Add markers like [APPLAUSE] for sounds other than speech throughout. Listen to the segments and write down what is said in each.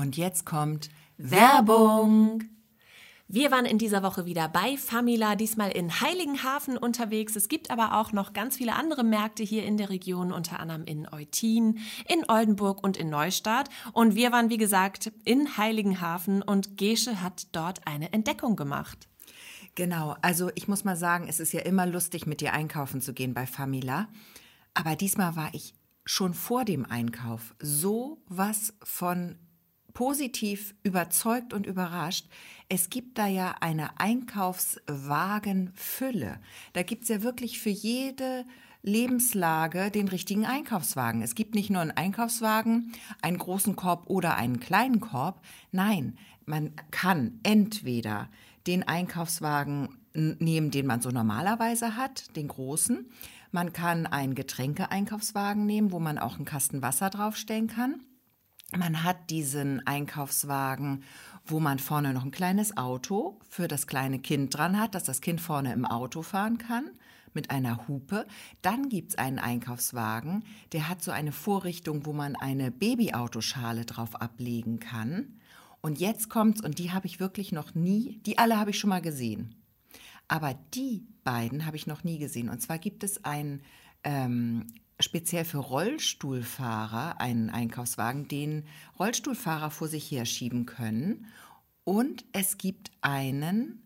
Und jetzt kommt Werbung. Wir waren in dieser Woche wieder bei Famila, diesmal in Heiligenhafen unterwegs. Es gibt aber auch noch ganz viele andere Märkte hier in der Region, unter anderem in Eutin, in Oldenburg und in Neustadt. Und wir waren, wie gesagt, in Heiligenhafen und Gesche hat dort eine Entdeckung gemacht. Genau, also ich muss mal sagen, es ist ja immer lustig, mit dir einkaufen zu gehen bei Famila. Aber diesmal war ich schon vor dem Einkauf so was von positiv überzeugt und überrascht. Es gibt da ja eine Einkaufswagenfülle. Da gibt es ja wirklich für jede Lebenslage den richtigen Einkaufswagen. Es gibt nicht nur einen Einkaufswagen, einen großen Korb oder einen kleinen Korb. Nein, man kann entweder den Einkaufswagen nehmen, den man so normalerweise hat, den großen. Man kann einen Getränkeeinkaufswagen nehmen, wo man auch einen Kasten Wasser draufstellen kann. Man hat diesen Einkaufswagen, wo man vorne noch ein kleines Auto für das kleine Kind dran hat, dass das Kind vorne im Auto fahren kann mit einer Hupe. Dann gibt es einen Einkaufswagen, der hat so eine Vorrichtung, wo man eine Babyautoschale drauf ablegen kann. Und jetzt kommt's, und die habe ich wirklich noch nie, die alle habe ich schon mal gesehen. Aber die beiden habe ich noch nie gesehen. Und zwar gibt es einen ähm, speziell für Rollstuhlfahrer einen Einkaufswagen, den Rollstuhlfahrer vor sich herschieben können. Und es gibt einen,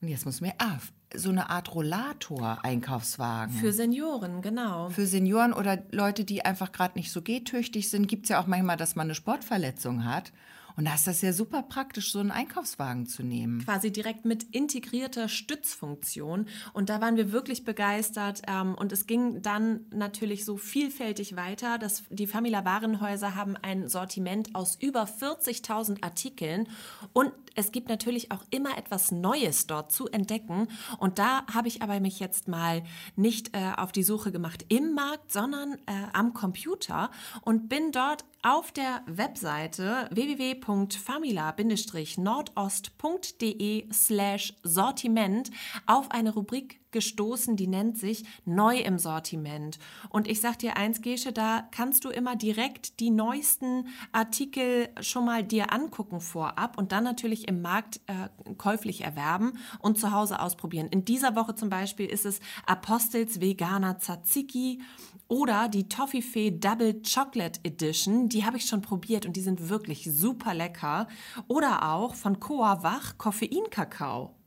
und jetzt muss mir, ah, so eine Art Rollator-Einkaufswagen. Für Senioren, genau. Für Senioren oder Leute, die einfach gerade nicht so gehtüchtig sind, gibt es ja auch manchmal, dass man eine Sportverletzung hat. Und da ist das ja super praktisch, so einen Einkaufswagen zu nehmen. Quasi direkt mit integrierter Stützfunktion. Und da waren wir wirklich begeistert. Ähm, und es ging dann natürlich so vielfältig weiter. dass die Famila Warenhäuser haben ein Sortiment aus über 40.000 Artikeln. Und es gibt natürlich auch immer etwas Neues dort zu entdecken. Und da habe ich aber mich jetzt mal nicht äh, auf die Suche gemacht im Markt, sondern äh, am Computer und bin dort auf der Webseite www.famila-nordost.de slash Sortiment auf eine Rubrik gestoßen, die nennt sich Neu im Sortiment. Und ich sag dir eins, Gesche, da kannst du immer direkt die neuesten Artikel schon mal dir angucken vorab und dann natürlich im Markt äh, käuflich erwerben und zu Hause ausprobieren. In dieser Woche zum Beispiel ist es Apostels Veganer Tzatziki oder die Toffifee Double Chocolate Edition. Die habe ich schon probiert und die sind wirklich super lecker. Oder auch von Coa Wach Koffeinkakao.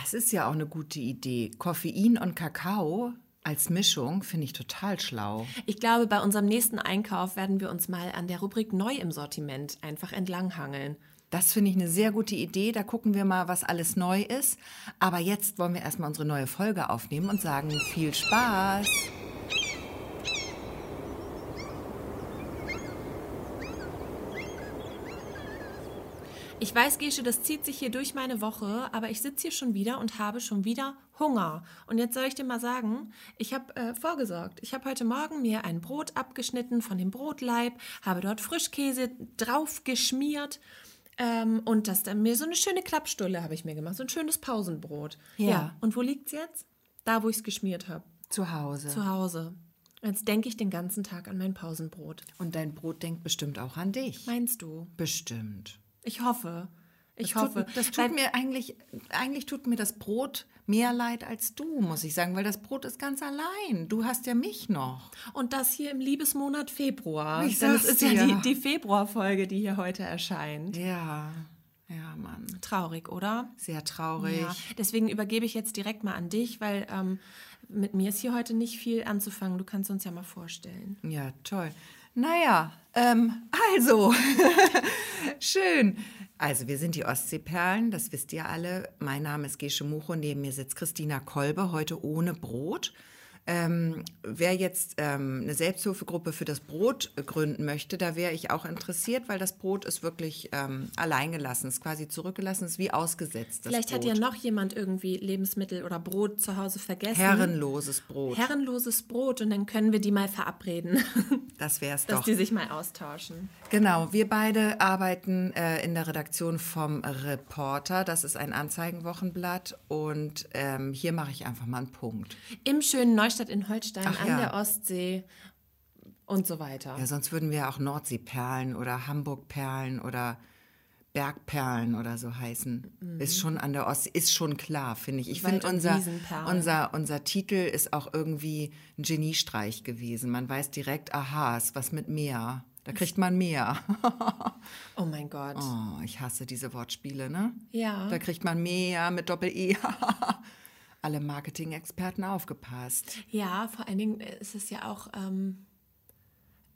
Das ist ja auch eine gute Idee. Koffein und Kakao als Mischung finde ich total schlau. Ich glaube, bei unserem nächsten Einkauf werden wir uns mal an der Rubrik Neu im Sortiment einfach entlanghangeln. Das finde ich eine sehr gute Idee. Da gucken wir mal, was alles neu ist. Aber jetzt wollen wir erstmal unsere neue Folge aufnehmen und sagen viel Spaß. Ich weiß, Gesche, das zieht sich hier durch meine Woche, aber ich sitze hier schon wieder und habe schon wieder Hunger. Und jetzt soll ich dir mal sagen, ich habe äh, vorgesorgt. Ich habe heute Morgen mir ein Brot abgeschnitten von dem Brotleib, habe dort Frischkäse drauf geschmiert. Ähm, und das dann mir so eine schöne Klappstulle habe ich mir gemacht, so ein schönes Pausenbrot. Ja. ja. Und wo liegt's jetzt? Da, wo ich es geschmiert habe. Zu Hause. Zu Hause. Jetzt denke ich den ganzen Tag an mein Pausenbrot. Und dein Brot denkt bestimmt auch an dich. Meinst du? Bestimmt. Ich hoffe. Ich das hoffe. Tut, das tut mir eigentlich, eigentlich tut mir das Brot mehr leid als du, muss ich sagen, weil das Brot ist ganz allein. Du hast ja mich noch. Und das hier im Liebesmonat Februar. Ich Denn das ist ja die, die Februarfolge, die hier heute erscheint. Ja. Ja, Mann. Traurig, oder? Sehr traurig. Ja, deswegen übergebe ich jetzt direkt mal an dich, weil ähm, mit mir ist hier heute nicht viel anzufangen. Du kannst uns ja mal vorstellen. Ja, toll. Naja, ähm, also, [LAUGHS] schön. Also, wir sind die Ostseeperlen, das wisst ihr alle. Mein Name ist Gesche Mucho, neben mir sitzt Christina Kolbe, heute ohne Brot. Ähm, wer jetzt ähm, eine Selbsthilfegruppe für das Brot gründen möchte, da wäre ich auch interessiert, weil das Brot ist wirklich ähm, alleingelassen, ist quasi zurückgelassen, ist wie ausgesetzt. Vielleicht Brot. hat ja noch jemand irgendwie Lebensmittel oder Brot zu Hause vergessen. Herrenloses Brot. Herrenloses Brot und dann können wir die mal verabreden. [LAUGHS] Das wäre es doch. Dass die sich mal austauschen. Genau, wir beide arbeiten äh, in der Redaktion vom Reporter. Das ist ein Anzeigenwochenblatt und ähm, hier mache ich einfach mal einen Punkt. Im schönen Neustadt in Holstein Ach an ja. der Ostsee. und so weiter. Ja, sonst würden wir auch Nordseeperlen oder Hamburgperlen oder Bergperlen oder so heißen. Ist schon an der Ostsee, ist schon klar, finde ich. Ich finde, unser, unser, unser Titel ist auch irgendwie ein Geniestreich gewesen. Man weiß direkt, aha, ist was mit Meer. Da kriegt man mehr. Oh mein Gott. Oh, ich hasse diese Wortspiele, ne? Ja. Da kriegt man mehr mit Doppel-E. [LAUGHS] Alle Marketing-Experten aufgepasst. Ja, vor allen Dingen ist es ja auch, ähm,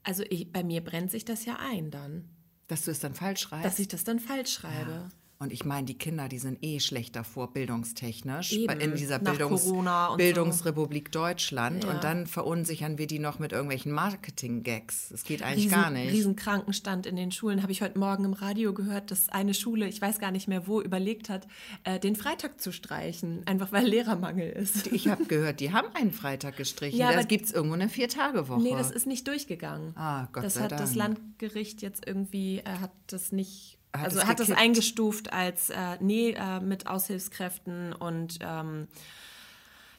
also ich, bei mir brennt sich das ja ein dann, Dass du es dann falsch schreibst. dass ich das dann falsch schreibe. Und ich meine, die Kinder, die sind eh schlecht davor, bildungstechnisch, Eben, in dieser Bildungs und so. Bildungsrepublik Deutschland. Ja. Und dann verunsichern wir die noch mit irgendwelchen Marketing-Gags. Das geht eigentlich Riesen, gar nicht. Riesenkrankenstand in den Schulen. Habe ich heute Morgen im Radio gehört, dass eine Schule, ich weiß gar nicht mehr wo, überlegt hat, äh, den Freitag zu streichen, einfach weil Lehrermangel ist. Ich habe gehört, die haben einen Freitag gestrichen. Ja, da gibt es irgendwo eine Vier-Tage-Woche. Nee, das ist nicht durchgegangen. Ah, Gott das sei hat das. Landgericht jetzt irgendwie, äh, hat das nicht, Hat also es hat das gekippt. eingestuft als, äh, nee, äh, mit Aushilfskräften und ähm,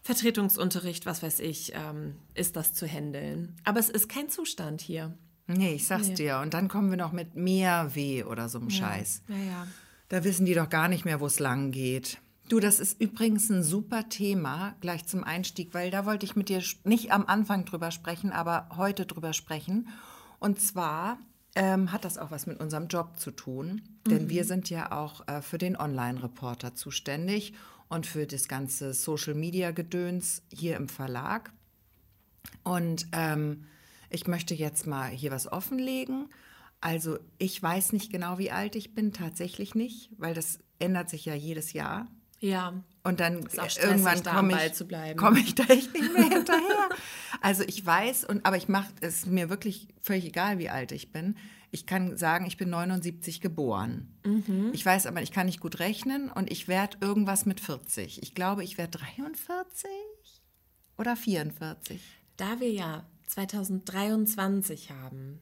Vertretungsunterricht, was weiß ich, ähm, ist das zu handeln. Aber es ist kein Zustand hier. nee, ich sag's dir. Und dann kommen wir noch mit mehr weh oder so einem Scheiß. Ja, ja. Da wissen die doch gar nicht mehr, wo es lang geht. Du, das ist übrigens ein super Thema gleich zum Einstieg, weil da wollte ich mit dir nicht am Anfang drüber sprechen, aber heute drüber sprechen. Und zwar ähm, hat das auch was mit unserem Job zu tun, denn wir sind ja auch äh, für den Online-Reporter zuständig und für das ganze Social-Media-Gedöns hier im Verlag. Und ähm, ich möchte jetzt mal hier was offenlegen. Also ich weiß nicht genau, wie alt ich bin, tatsächlich nicht, weil das ändert sich ja jedes Jahr. Ja, Und dann irgendwann komme ich, zu bleiben. komme ich da echt nicht mehr hinterher. Also ich weiß, und, aber ich mache es mir wirklich völlig egal, wie alt ich bin. Ich kann sagen, ich bin 79 geboren. Mhm. Ich weiß aber, ich kann nicht gut rechnen und ich werde irgendwas mit 40. Ich glaube, ich werde 43 oder 44. da wir ja 2023 haben,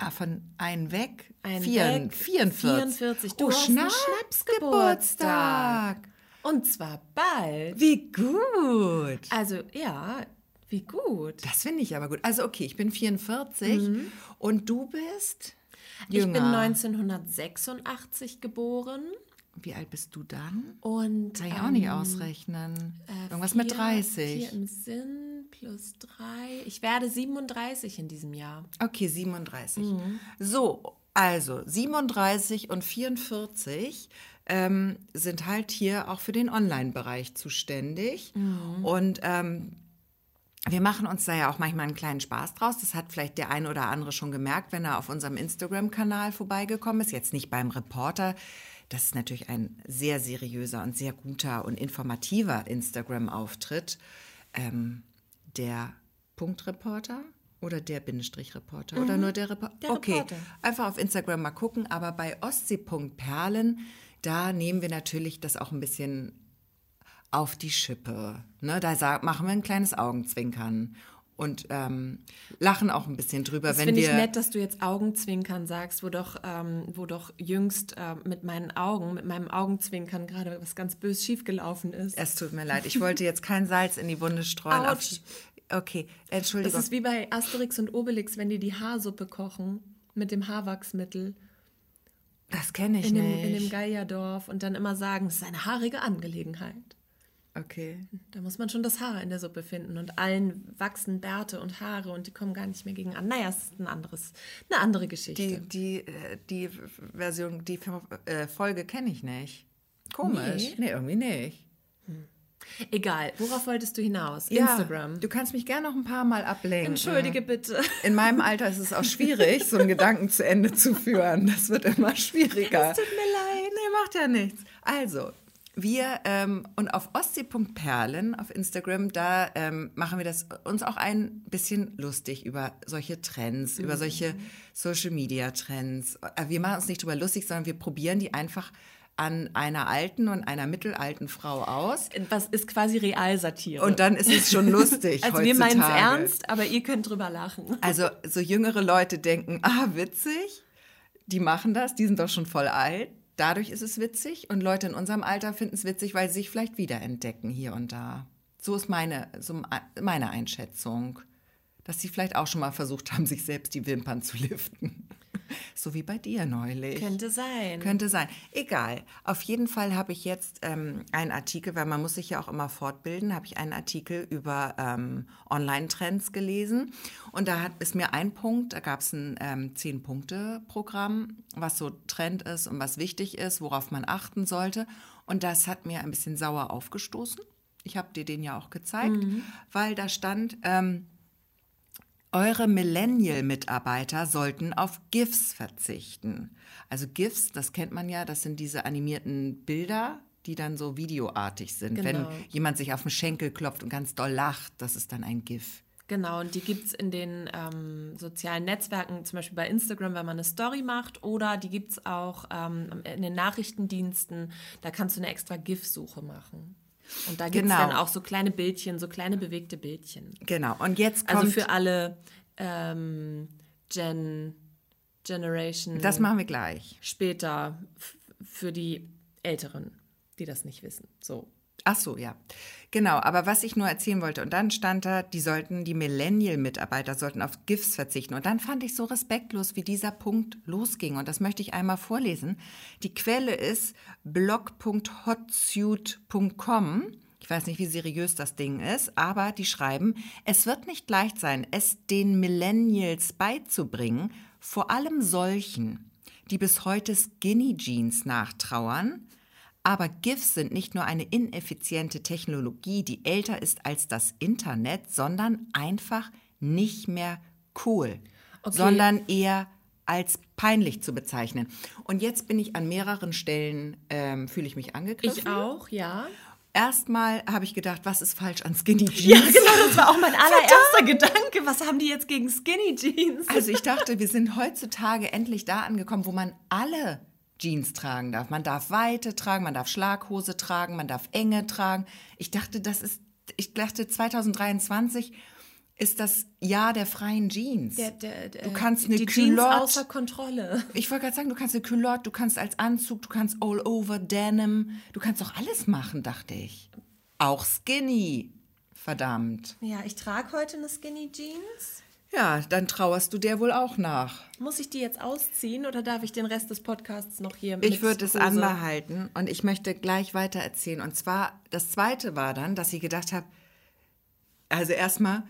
Ah, von ein weg? Ein Vier, weg, 44. 44. Du oh, hast Schnaps, Schnapsgeburtstag. Geburtstag. und zwar bald. Wie gut. Also ja, wie gut. Das finde ich aber gut. Also okay, ich bin 44 und du bist jünger. Mhm. Ich bin 1986 geboren Wie alt bist du dann? und Kann ich auch nicht ausrechnen. Irgendwas mit vier- 30. Vier im Sinn plus drei. Ich werde 37 in diesem Jahr. Okay, 37. Mhm. So, also 37 und 44 ähm, sind halt hier auch für den Online-Bereich zuständig. Mhm. Und ähm, wir machen uns da ja auch manchmal einen kleinen Spaß draus. Das hat vielleicht der ein oder andere schon gemerkt, wenn er auf unserem Instagram-Kanal vorbeigekommen ist. Jetzt nicht beim Reporter. Das ist natürlich ein sehr seriöser und sehr guter und informativer Instagram-Auftritt. Ähm, der Punktreporter oder der Bindestrich-Reporter oder nur der Reporter? Mhm. Der okay, Reporter. einfach auf Instagram mal gucken. Aber bei Ostsee.perlen, da nehmen wir natürlich das auch ein bisschen auf die Schippe. Ne? Da machen wir ein kleines Augenzwinkern und ähm, lachen auch ein bisschen drüber, Das wenn finde ich nett, dass du jetzt Augenzwinkern sagst, wo doch, ähm, wo doch jüngst äh, mit meinen Augen, mit meinem Augenzwinkern gerade was ganz bös schiefgelaufen ist. Es tut mir leid, ich wollte jetzt kein Salz in die Wunde streuen. Auf, okay, Das Entschuldigung. ist wie bei Asterix und Obelix, wenn die die Haarsuppe kochen mit dem Haarwachsmittel Das kenne ich in dem, nicht. in dem Geierdorf und dann immer sagen, es ist eine haarige Angelegenheit. Okay. Da muss man schon das Haar in der Suppe finden und allen wachsen Bärte und Haare und die kommen gar nicht mehr gegen an. Naja, es ist ein anderes, eine andere Geschichte. Die, die, äh, die Version, die äh, Folge kenne ich nicht. Komisch. Nee. Nee, irgendwie nicht. Egal, worauf wolltest du hinaus? Ja, Instagram. Du kannst mich gerne noch ein paar Mal ablenken. Entschuldige bitte. In meinem Alter ist es auch schwierig, so einen Gedanken zu Ende zu führen. Das wird immer schwieriger. Es tut mir leid. Nee, macht ja nichts. Also, wir ähm, und auf ostsee.perlen auf Instagram, da ähm, machen wir das uns auch ein bisschen lustig über solche Trends, über solche Social Media Trends. Äh, Wir machen uns nicht drüber lustig, sondern wir probieren die einfach an einer alten und einer mittelalten Frau aus. Was ist quasi Realsatire? Und dann ist es schon lustig. [LAUGHS] also wir meinen es heutzutage. ernst, aber ihr könnt drüber lachen. Also so jüngere Leute denken, ah, witzig, die machen das, die sind doch schon voll alt. Dadurch ist es witzig und Leute in unserem Alter finden es witzig, weil sie sich vielleicht wiederentdecken hier und da. So ist meine, so meine Einschätzung. dass sie vielleicht auch schon mal versucht haben, sich selbst die Wimpern zu liften. [LAUGHS] So wie bei dir neulich. Könnte sein. Könnte sein. Egal. Auf jeden Fall habe ich jetzt ähm, einen Artikel, weil man muss sich ja auch immer fortbilden, habe ich einen Artikel über ähm, Online-Trends gelesen. Und da hat, ist mir ein Punkt, da gab es ein ähm, Zehn-Punkte-Programm, was so Trend ist und was wichtig ist, worauf man achten sollte. Und das hat mir ein bisschen sauer aufgestoßen. Ich habe dir den ja auch gezeigt, mhm. weil da stand, ähm, eure Millennial-Mitarbeiter sollten auf GIFs verzichten. Also GIFs, das kennt man ja, das sind diese animierten Bilder, die dann so videoartig sind. Genau. Wenn jemand sich auf den Schenkel klopft und ganz doll lacht, das ist dann ein GIF. Genau, und die gibt es in den ähm, sozialen Netzwerken, zum Beispiel bei Instagram, wenn man eine Story macht, oder die gibt es auch ähm, in den Nachrichtendiensten, da kannst du eine extra GIF-Suche machen. Und da gibt es genau. dann auch so kleine Bildchen, so kleine bewegte Bildchen. Genau. Und jetzt also kommt... Also für alle ähm, Gen... Generation... Das machen wir gleich. Später für die Älteren, die das nicht wissen. So. Ach so, ja. Genau, aber was ich nur erzählen wollte, und dann stand da, die sollten, die Millennial-Mitarbeiter sollten auf GIFs verzichten. Und dann fand ich so respektlos, wie dieser Punkt losging. Und das möchte ich einmal vorlesen. Die Quelle ist blog.hotsuit.com. Ich weiß nicht, wie seriös das Ding ist, aber die schreiben, es wird nicht leicht sein, es den Millennials beizubringen, vor allem solchen, die bis heute Skinny Jeans nachtrauern, aber GIFs sind nicht nur eine ineffiziente Technologie, die älter ist als das Internet, sondern einfach nicht mehr cool, okay. sondern eher als peinlich zu bezeichnen. Und jetzt bin ich an mehreren Stellen, ähm, fühle ich mich angegriffen. Ich auch, ja. Erstmal habe ich gedacht, was ist falsch an Skinny Jeans? Ja, [LAUGHS] genau, das war auch mein [LAUGHS] allererster Gedanke. Was haben die jetzt gegen Skinny Jeans? Also ich [LAUGHS] dachte, wir sind heutzutage endlich da angekommen, wo man alle Jeans tragen darf. Man darf Weite tragen, man darf Schlaghose tragen, man darf Enge tragen. Ich dachte, das ist, ich dachte 2023 ist das Jahr der freien Jeans. Der, der, der, du kannst eine die Culotte, Jeans außer Kontrolle. Ich wollte gerade sagen, du kannst eine Culotte, du kannst als Anzug, du kannst all over Denim, du kannst doch alles machen, dachte ich. Auch Skinny. Verdammt. Ja, ich trage heute eine Skinny Jeans. Ja, dann trauerst du der wohl auch nach. Muss ich die jetzt ausziehen oder darf ich den Rest des Podcasts noch hier Ich würde es anbehalten und ich möchte gleich weiter erzählen. Und zwar, das zweite war dann, dass ich gedacht habe, also erstmal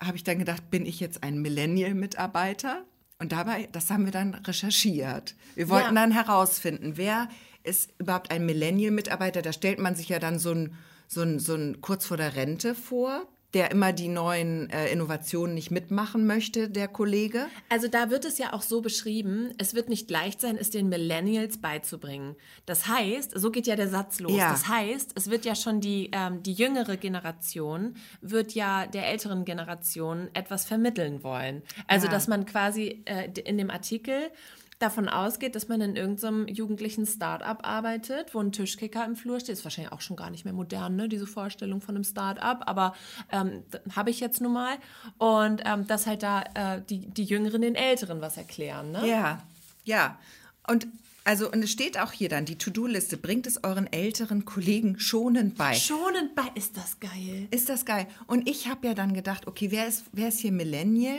habe ich dann gedacht, bin ich jetzt ein Millennial-Mitarbeiter? Und dabei, das haben wir dann recherchiert. Wir wollten ja. dann herausfinden, wer ist überhaupt ein Millennial-Mitarbeiter? Da stellt man sich ja dann so ein, so ein, so ein kurz vor der Rente vor der immer die neuen äh, Innovationen nicht mitmachen möchte, der Kollege? Also da wird es ja auch so beschrieben, es wird nicht leicht sein, es den Millennials beizubringen. Das heißt, so geht ja der Satz los. Ja. Das heißt, es wird ja schon die, ähm, die jüngere Generation, wird ja der älteren Generation etwas vermitteln wollen. Also ja. dass man quasi äh, in dem Artikel davon ausgeht, dass man in irgendeinem jugendlichen Start-up arbeitet, wo ein Tischkicker im Flur steht. Ist wahrscheinlich auch schon gar nicht mehr modern, ne, diese Vorstellung von einem Start-up, aber ähm, habe ich jetzt nun mal. Und ähm, dass halt da äh, die, die Jüngeren den Älteren was erklären. Ne? Ja, ja. Und also, und es steht auch hier dann, die To-Do-Liste, bringt es euren älteren Kollegen schonend bei. Schonend bei, ist das geil. Ist das geil. Und ich habe ja dann gedacht, okay, wer ist, wer ist hier Millennial?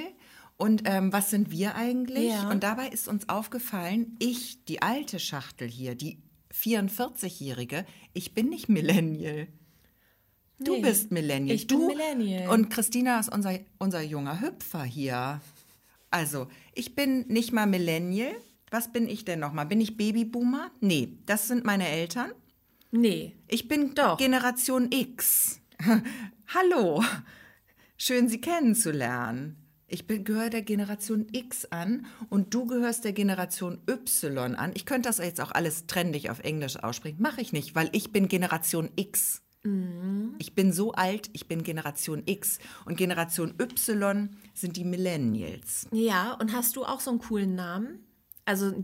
Und ähm, was sind wir eigentlich? Ja. Und dabei ist uns aufgefallen, ich, die alte Schachtel hier, die 44-Jährige, ich bin nicht Millennial. Du nee, bist Millennial. Ich du, bin Millennial. Und Christina ist unser, unser junger Hüpfer hier. Also, ich bin nicht mal Millennial. Was bin ich denn nochmal? Bin ich Babyboomer? Nee, das sind meine Eltern. Nee. Ich bin Doch. Generation X. [LAUGHS] Hallo. Schön, Sie kennenzulernen. Ich gehöre der Generation X an und du gehörst der Generation Y an. Ich könnte das jetzt auch alles trendig auf Englisch aussprechen. Mache ich nicht, weil ich bin Generation X. Mhm. Ich bin so alt, ich bin Generation X. Und Generation Y sind die Millennials. Ja, und hast du auch so einen coolen Namen? Also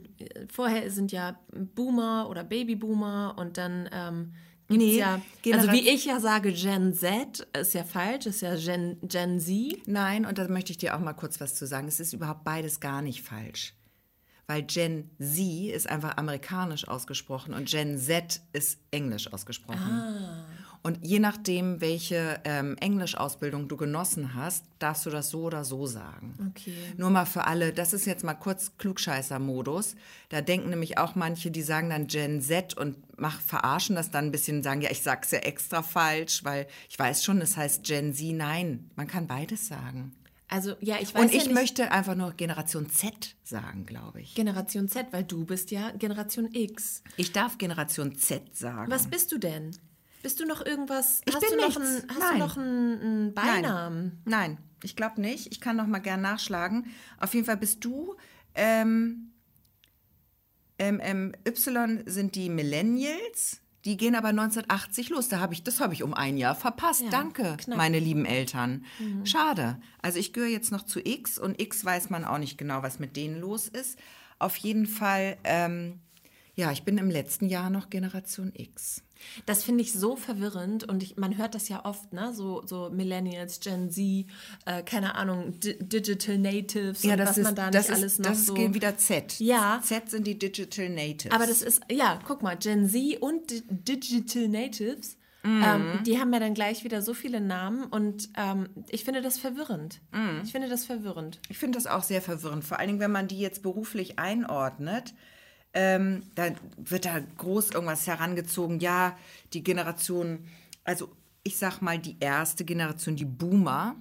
vorher sind ja Boomer oder Babyboomer und dann ähm, Nee, ja, also wie ich ja sage, Gen Z ist ja falsch, ist ja Gen, Gen Z. Nein, und da möchte ich dir auch mal kurz was zu sagen. Es ist überhaupt beides gar nicht falsch. Weil Gen Z ist einfach amerikanisch ausgesprochen und Gen Z ist englisch ausgesprochen. Ah. Und je nachdem, welche ähm, Englischausbildung du genossen hast, darfst du das so oder so sagen. Okay. Nur mal für alle, das ist jetzt mal kurz Klugscheißer-Modus. Da denken nämlich auch manche, die sagen dann Gen Z und mach, verarschen das dann ein bisschen, sagen, ja, ich sag's ja extra falsch, weil ich weiß schon, es heißt Gen Z. Nein, man kann beides sagen. Also ja, ich weiß Und ja ich nicht, möchte einfach nur Generation Z sagen, glaube ich. Generation Z, weil du bist ja Generation X. Ich darf Generation Z sagen. Was bist du denn? Bist du noch irgendwas? Ich hast bin du noch einen, hast Nein. du noch einen, Beinamen? Nein, nein ich glaube nicht. Ich kann noch mal gern nachschlagen. Auf jeden Fall bist du. Ähm, ähm, ähm, y sind die Millennials. Die gehen aber 1980 los. Da habe ich, das habe ich um ein Jahr verpasst. Ja, Danke, knapp. meine lieben Eltern. Schade. Also ich gehöre jetzt noch zu X und X weiß man auch nicht genau, was mit denen los ist. Auf jeden Fall, ähm, ja, ich bin im letzten Jahr noch Generation X. Das finde ich so verwirrend und ich, man hört das ja oft, ne? So, so Millennials, Gen Z, äh, keine Ahnung, Di Digital Natives und was man da nicht das alles ist, noch das so. ist wieder Z. Ja. Z sind die Digital Natives. Aber das ist, ja, guck mal, Gen Z und Di Digital Natives, Mhm. ähm, die haben ja dann gleich wieder so viele Namen und ähm, ich finde das verwirrend. Mhm. Ich finde das verwirrend. Ich finde das auch sehr verwirrend, vor allen Dingen, wenn man die jetzt beruflich einordnet. Ähm, da wird da groß irgendwas herangezogen. Ja, die Generation, also ich sag mal, die erste Generation, die Boomer,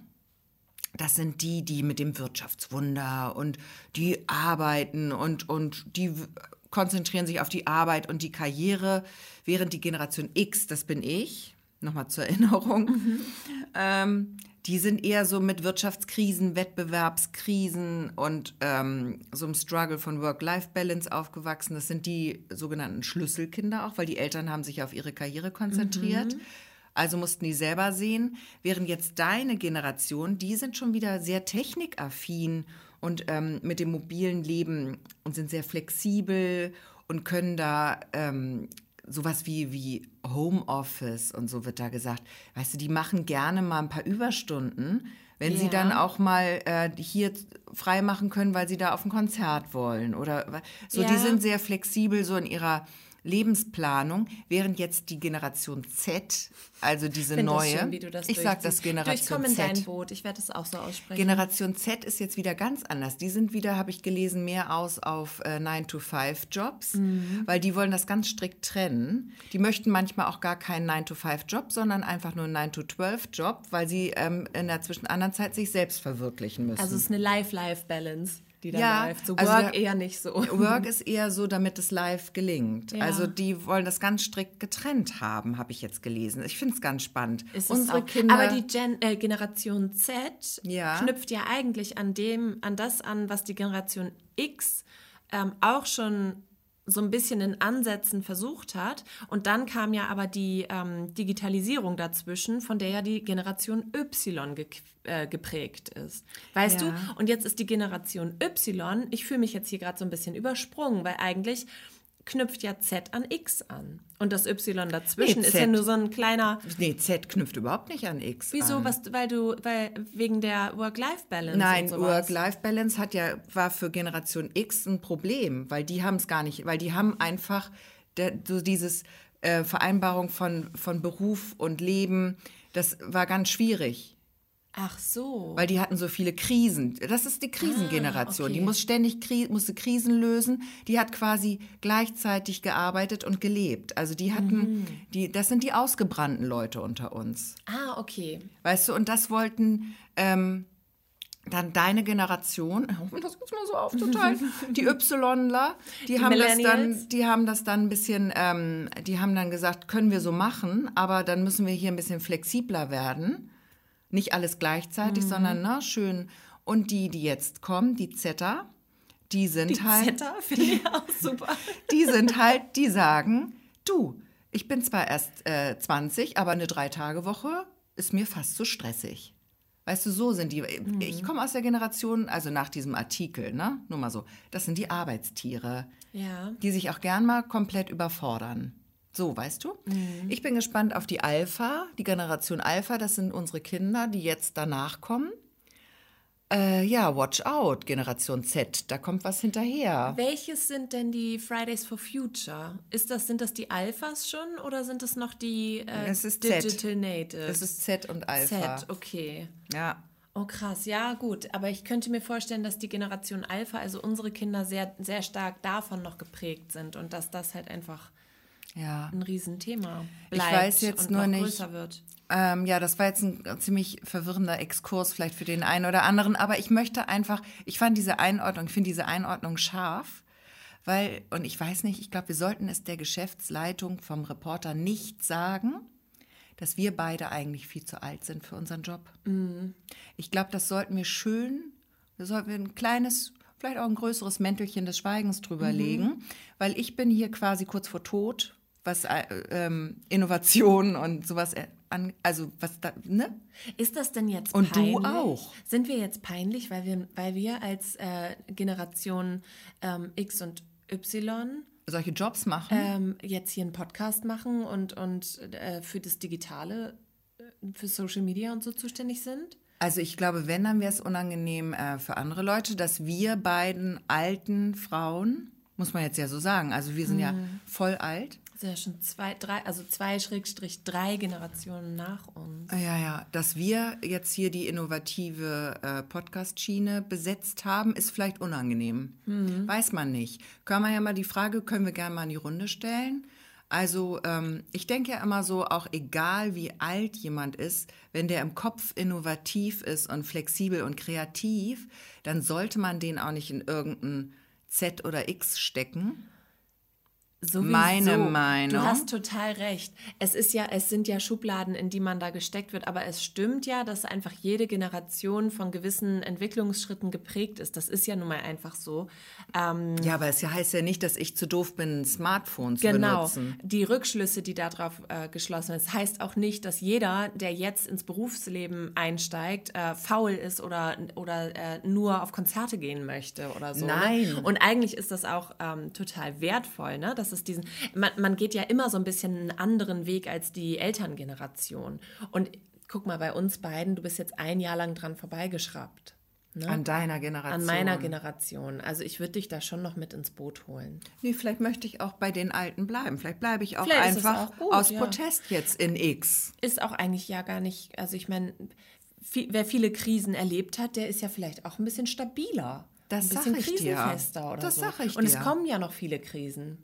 das sind die, die mit dem Wirtschaftswunder und die arbeiten und, und die konzentrieren sich auf die Arbeit und die Karriere, während die Generation X, das bin ich, nochmal zur Erinnerung, ähm, die sind eher so mit Wirtschaftskrisen, Wettbewerbskrisen und ähm, so einem Struggle von Work-Life-Balance aufgewachsen. Das sind die sogenannten Schlüsselkinder auch, weil die Eltern haben sich auf ihre Karriere konzentriert. Also mussten die selber sehen. Während jetzt deine Generation, die sind schon wieder sehr technikaffin und ähm, mit dem mobilen Leben und sind sehr flexibel und können da ähm, sowas wie, wie Homeoffice und so wird da gesagt. Weißt du, die machen gerne mal ein paar Überstunden, wenn sie Ja. dann auch mal äh, hier frei machen können, weil sie da auf ein Konzert wollen. Oder so, die Ja. sind sehr flexibel so in ihrer Lebensplanung, während jetzt die Generation Z, also diese Finde neue, schön, wie du das ich sag das durchziehst. Du, Ich Generation komme in dein Z. Boot. Ich werde es auch so aussprechen. Generation Z ist jetzt wieder ganz anders. Die sind wieder, habe ich gelesen, mehr aus auf äh, 9-to-5-Jobs, Mhm. weil die wollen das ganz strikt trennen. Die möchten manchmal auch gar keinen 9-to-5-Job, sondern einfach nur einen 9-to-12-Job, weil sie ähm, in der zwischen anderen Zeit sich selbst verwirklichen müssen. also es ist eine Life-Life-Balance, die da Ja, läuft. So also Work eher nicht so. Work [LAUGHS] ist eher so, damit es live gelingt. Ja. Also die wollen das ganz strikt getrennt haben, habe ich jetzt gelesen. Ich finde es ganz spannend. Ist es Unsere auch. Kinder, Aber die Gen äh, Generation Z Ja. knüpft ja eigentlich an dem, an das an, was die Generation X ähm, auch schon so ein bisschen in Ansätzen versucht hat. Und dann kam ja aber die ähm, Digitalisierung dazwischen, von der ja die Generation Y ge äh, geprägt ist. Weißt Ja. du? Und jetzt ist die Generation Y, ich fühle mich jetzt hier gerade so ein bisschen übersprungen, weil eigentlich knüpft ja Z an X an. Und das Y dazwischen Nee, ist ja nur so ein kleiner nee, Z knüpft überhaupt nicht an X. Wieso? an. Was, weil du, weil wegen der Work-Life-Balance Nein. Work-Life-Balance hat ja, war für Generation X ein Problem, weil die haben es gar nicht, weil die haben einfach der, so dieses äh, Vereinbarung von, von Beruf und Leben, das war ganz schwierig. Ach so. Weil die hatten so viele Krisen. Das ist die Krisengeneration. Ah, okay. Die muss ständig Kri musste Krisen lösen. Die hat quasi gleichzeitig gearbeitet und gelebt. Also die hatten, Mhm. die, das sind die ausgebrannten Leute unter uns. ah, okay. Weißt du, und das wollten ähm, dann deine Generation, [LAUGHS] oh, das ist mal so aufzuteilen, [LAUGHS] die Yler, die, haben das dann, die haben das dann ein bisschen, ähm, die haben dann gesagt, können wir so machen, aber dann müssen wir hier ein bisschen flexibler werden. Nicht alles gleichzeitig, sondern na, schön. Und die, die jetzt kommen, die Zeta, die sind Die halt Zeta finde ich auch super. [LAUGHS] die sind halt, die sagen, du, ich bin zwar erst äh, 20, aber eine Drei-Tage-Woche ist mir fast zu stressig. Weißt du, so sind die. Ich komme aus der Generation, also nach diesem Artikel, ne? Nur mal so. Das sind die Arbeitstiere, Ja. die sich auch gern mal komplett überfordern. So, weißt du? Ich bin gespannt auf die Alpha, die Generation Alpha. Das sind unsere Kinder, die jetzt danach kommen. Äh, ja, Watch Out, Generation Z, da kommt was hinterher. Welches sind denn die Fridays for Future? Ist das, sind das die Alphas schon oder sind es noch die äh, Es ist Digital Z. Natives? Das ist Z und Alpha. Z, okay. Ja. Oh krass, ja gut, aber ich könnte mir vorstellen, dass die Generation Alpha, also unsere Kinder, sehr, sehr stark davon noch geprägt sind und dass das halt einfach Ja. ein Riesenthema Ich bleibt weiß jetzt und nur noch nicht- größer wird. Ähm, ja, das war jetzt ein ziemlich verwirrender Exkurs vielleicht für den einen oder anderen, aber ich möchte einfach, ich fand diese Einordnung, ich finde diese Einordnung scharf, weil, und ich weiß nicht, ich glaube, wir sollten es der Geschäftsleitung vom Reporter nicht sagen, dass wir beide eigentlich viel zu alt sind für unseren Job. Ich glaube, das sollten wir schön, da sollten wir ein kleines, vielleicht auch ein größeres Mäntelchen des Schweigens drüber legen, weil ich bin hier quasi kurz vor Tod, was äh, ähm, Innovation und sowas, äh, an, also was da, ne? Ist das denn jetzt Und du peinlich? auch. Sind wir jetzt peinlich, weil wir, weil wir als äh, Generation ähm, X und Y Solche Jobs machen. ähm, jetzt hier einen Podcast machen und, und äh, für das Digitale, äh, für Social Media und so zuständig sind? Also ich glaube, wenn, dann wäre es unangenehm äh, für andere Leute, dass wir beiden alten Frauen, muss man jetzt ja so sagen, also wir sind ja voll alt, Sind ja schon zwei, drei, also zwei Schrägstrich drei Generationen nach uns. Ja, ja, dass wir jetzt hier die innovative äh, Podcast-Schiene besetzt haben, ist vielleicht unangenehm. Weiß man nicht. Können wir ja mal die Frage, können wir gerne mal in die Runde stellen. Also ähm, ich denke ja immer so, auch egal wie alt jemand ist, wenn der im Kopf innovativ ist und flexibel und kreativ, dann sollte man den auch nicht in irgendein Z oder X stecken. Sowieso. Meine Meinung. Du hast total recht. Es ist ja, es sind ja Schubladen, in die man da gesteckt wird, aber es stimmt ja, dass einfach jede Generation von gewissen Entwicklungsschritten geprägt ist. Das ist ja nun mal einfach so. Ähm, Ja, aber es heißt ja nicht, dass ich zu doof bin, ein Smartphone zu Genau, benutzen. die Rückschlüsse, die darauf äh, geschlossen sind. Das heißt auch nicht, dass jeder, der jetzt ins Berufsleben einsteigt, äh, faul ist oder, oder äh, nur auf Konzerte gehen möchte oder so. Nein. Ne? Und eigentlich ist das auch ähm, total wertvoll, ne? dass es diesen, man, man geht ja immer so ein bisschen einen anderen Weg als die Elterngeneration. Und guck mal, bei uns beiden, du bist jetzt ein Jahr lang dran vorbeigeschraubt. Ne? An deiner Generation. An meiner Generation. Also ich würde dich da schon noch mit ins Boot holen. Nee, vielleicht möchte ich auch bei den Alten bleiben. Vielleicht bleibe ich auch Vielleicht es einfach auch gut, aus ja. Protest jetzt in X. ist auch eigentlich ja gar nicht, also ich meine, viel, wer viele Krisen erlebt hat, der ist ja vielleicht auch ein bisschen stabiler. Das ein bisschen ich dir. krisenfester oder Das so. sag ich Und es dir. kommen ja noch viele Krisen.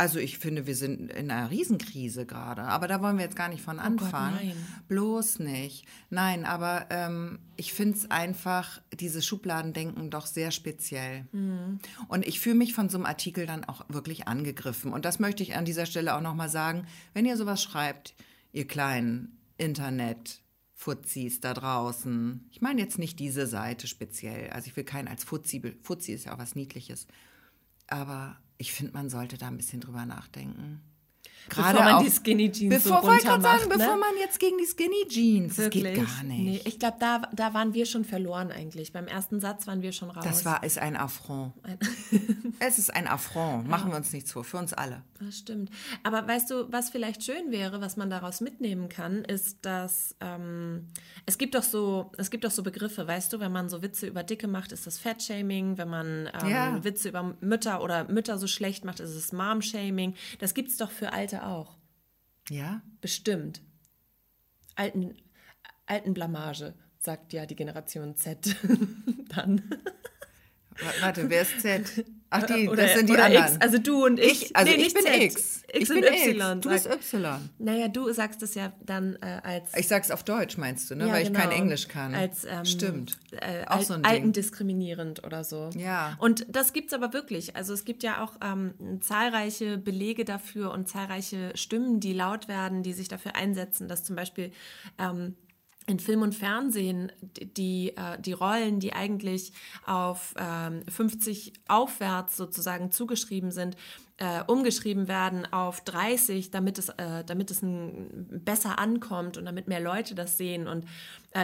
Also ich finde, wir sind in einer Riesenkrise gerade. Aber da wollen wir jetzt gar nicht von Oh Gott, anfangen. Bloß nicht. Nein, aber ähm, ich finde es einfach, diese Schubladendenken doch sehr speziell. Mhm. Und ich fühle mich von so einem Artikel dann auch wirklich angegriffen. Und das möchte ich an dieser Stelle auch nochmal sagen. Wenn ihr sowas schreibt, ihr kleinen Internet- Fuzis da draußen. Ich meine jetzt nicht diese Seite speziell. Also ich will keinen als Fuzzi. Fuzzi ist ja auch was Niedliches. Aber ich finde, man sollte da ein bisschen drüber nachdenken. Bevor man die Skinny Jeans so bevor, gerade runter sagen, macht, bevor ne? man jetzt gegen die Skinny Jeans. Das geht Wirklich? gar nicht. Nee, ich glaube, da, da waren wir schon verloren eigentlich. Beim ersten Satz waren wir schon raus. das war, ist ein Affront. [LAUGHS] es ist ein Affront. Machen wir uns nichts vor. Für uns alle. Das stimmt. Aber weißt du, was vielleicht schön wäre, was man daraus mitnehmen kann, ist, dass ähm, es gibt doch so, es gibt doch so Begriffe, weißt du, wenn man so Witze über Dicke macht, ist das Fettshaming, wenn man ähm, Ja. Witze über Mütter oder Mütter so schlecht macht, ist es Mom-Shaming. Das gibt's doch für Alte auch. Ja? Bestimmt. Alten, Altenblamage, sagt ja die Generation Z [LAUGHS] dann. Warte, wer ist Z? Ach, die, Oder- das sind die anderen. X, also du und ich. ich also Nee, ich bin Z. X. X ich bin Y. X. Du bist Y. Naja, du sagst es ja dann äh, als. Ich sag's auf Deutsch, meinst du, ne? Ja, Weil ich kein genau. Englisch kann. Als, ähm, Stimmt. Äh, Auch so ein Ding. altendiskriminierend oder so. Ja. Und das gibt's aber wirklich. Also es gibt ja auch ähm, zahlreiche Belege dafür und zahlreiche Stimmen, die laut werden, die sich dafür einsetzen, dass zum Beispiel ähm, in Film und Fernsehen die, äh, die Rollen, die eigentlich auf ähm, 50 aufwärts sozusagen zugeschrieben sind, äh, umgeschrieben werden auf 30, damit es, äh, damit es besser ankommt und damit mehr Leute das sehen. Und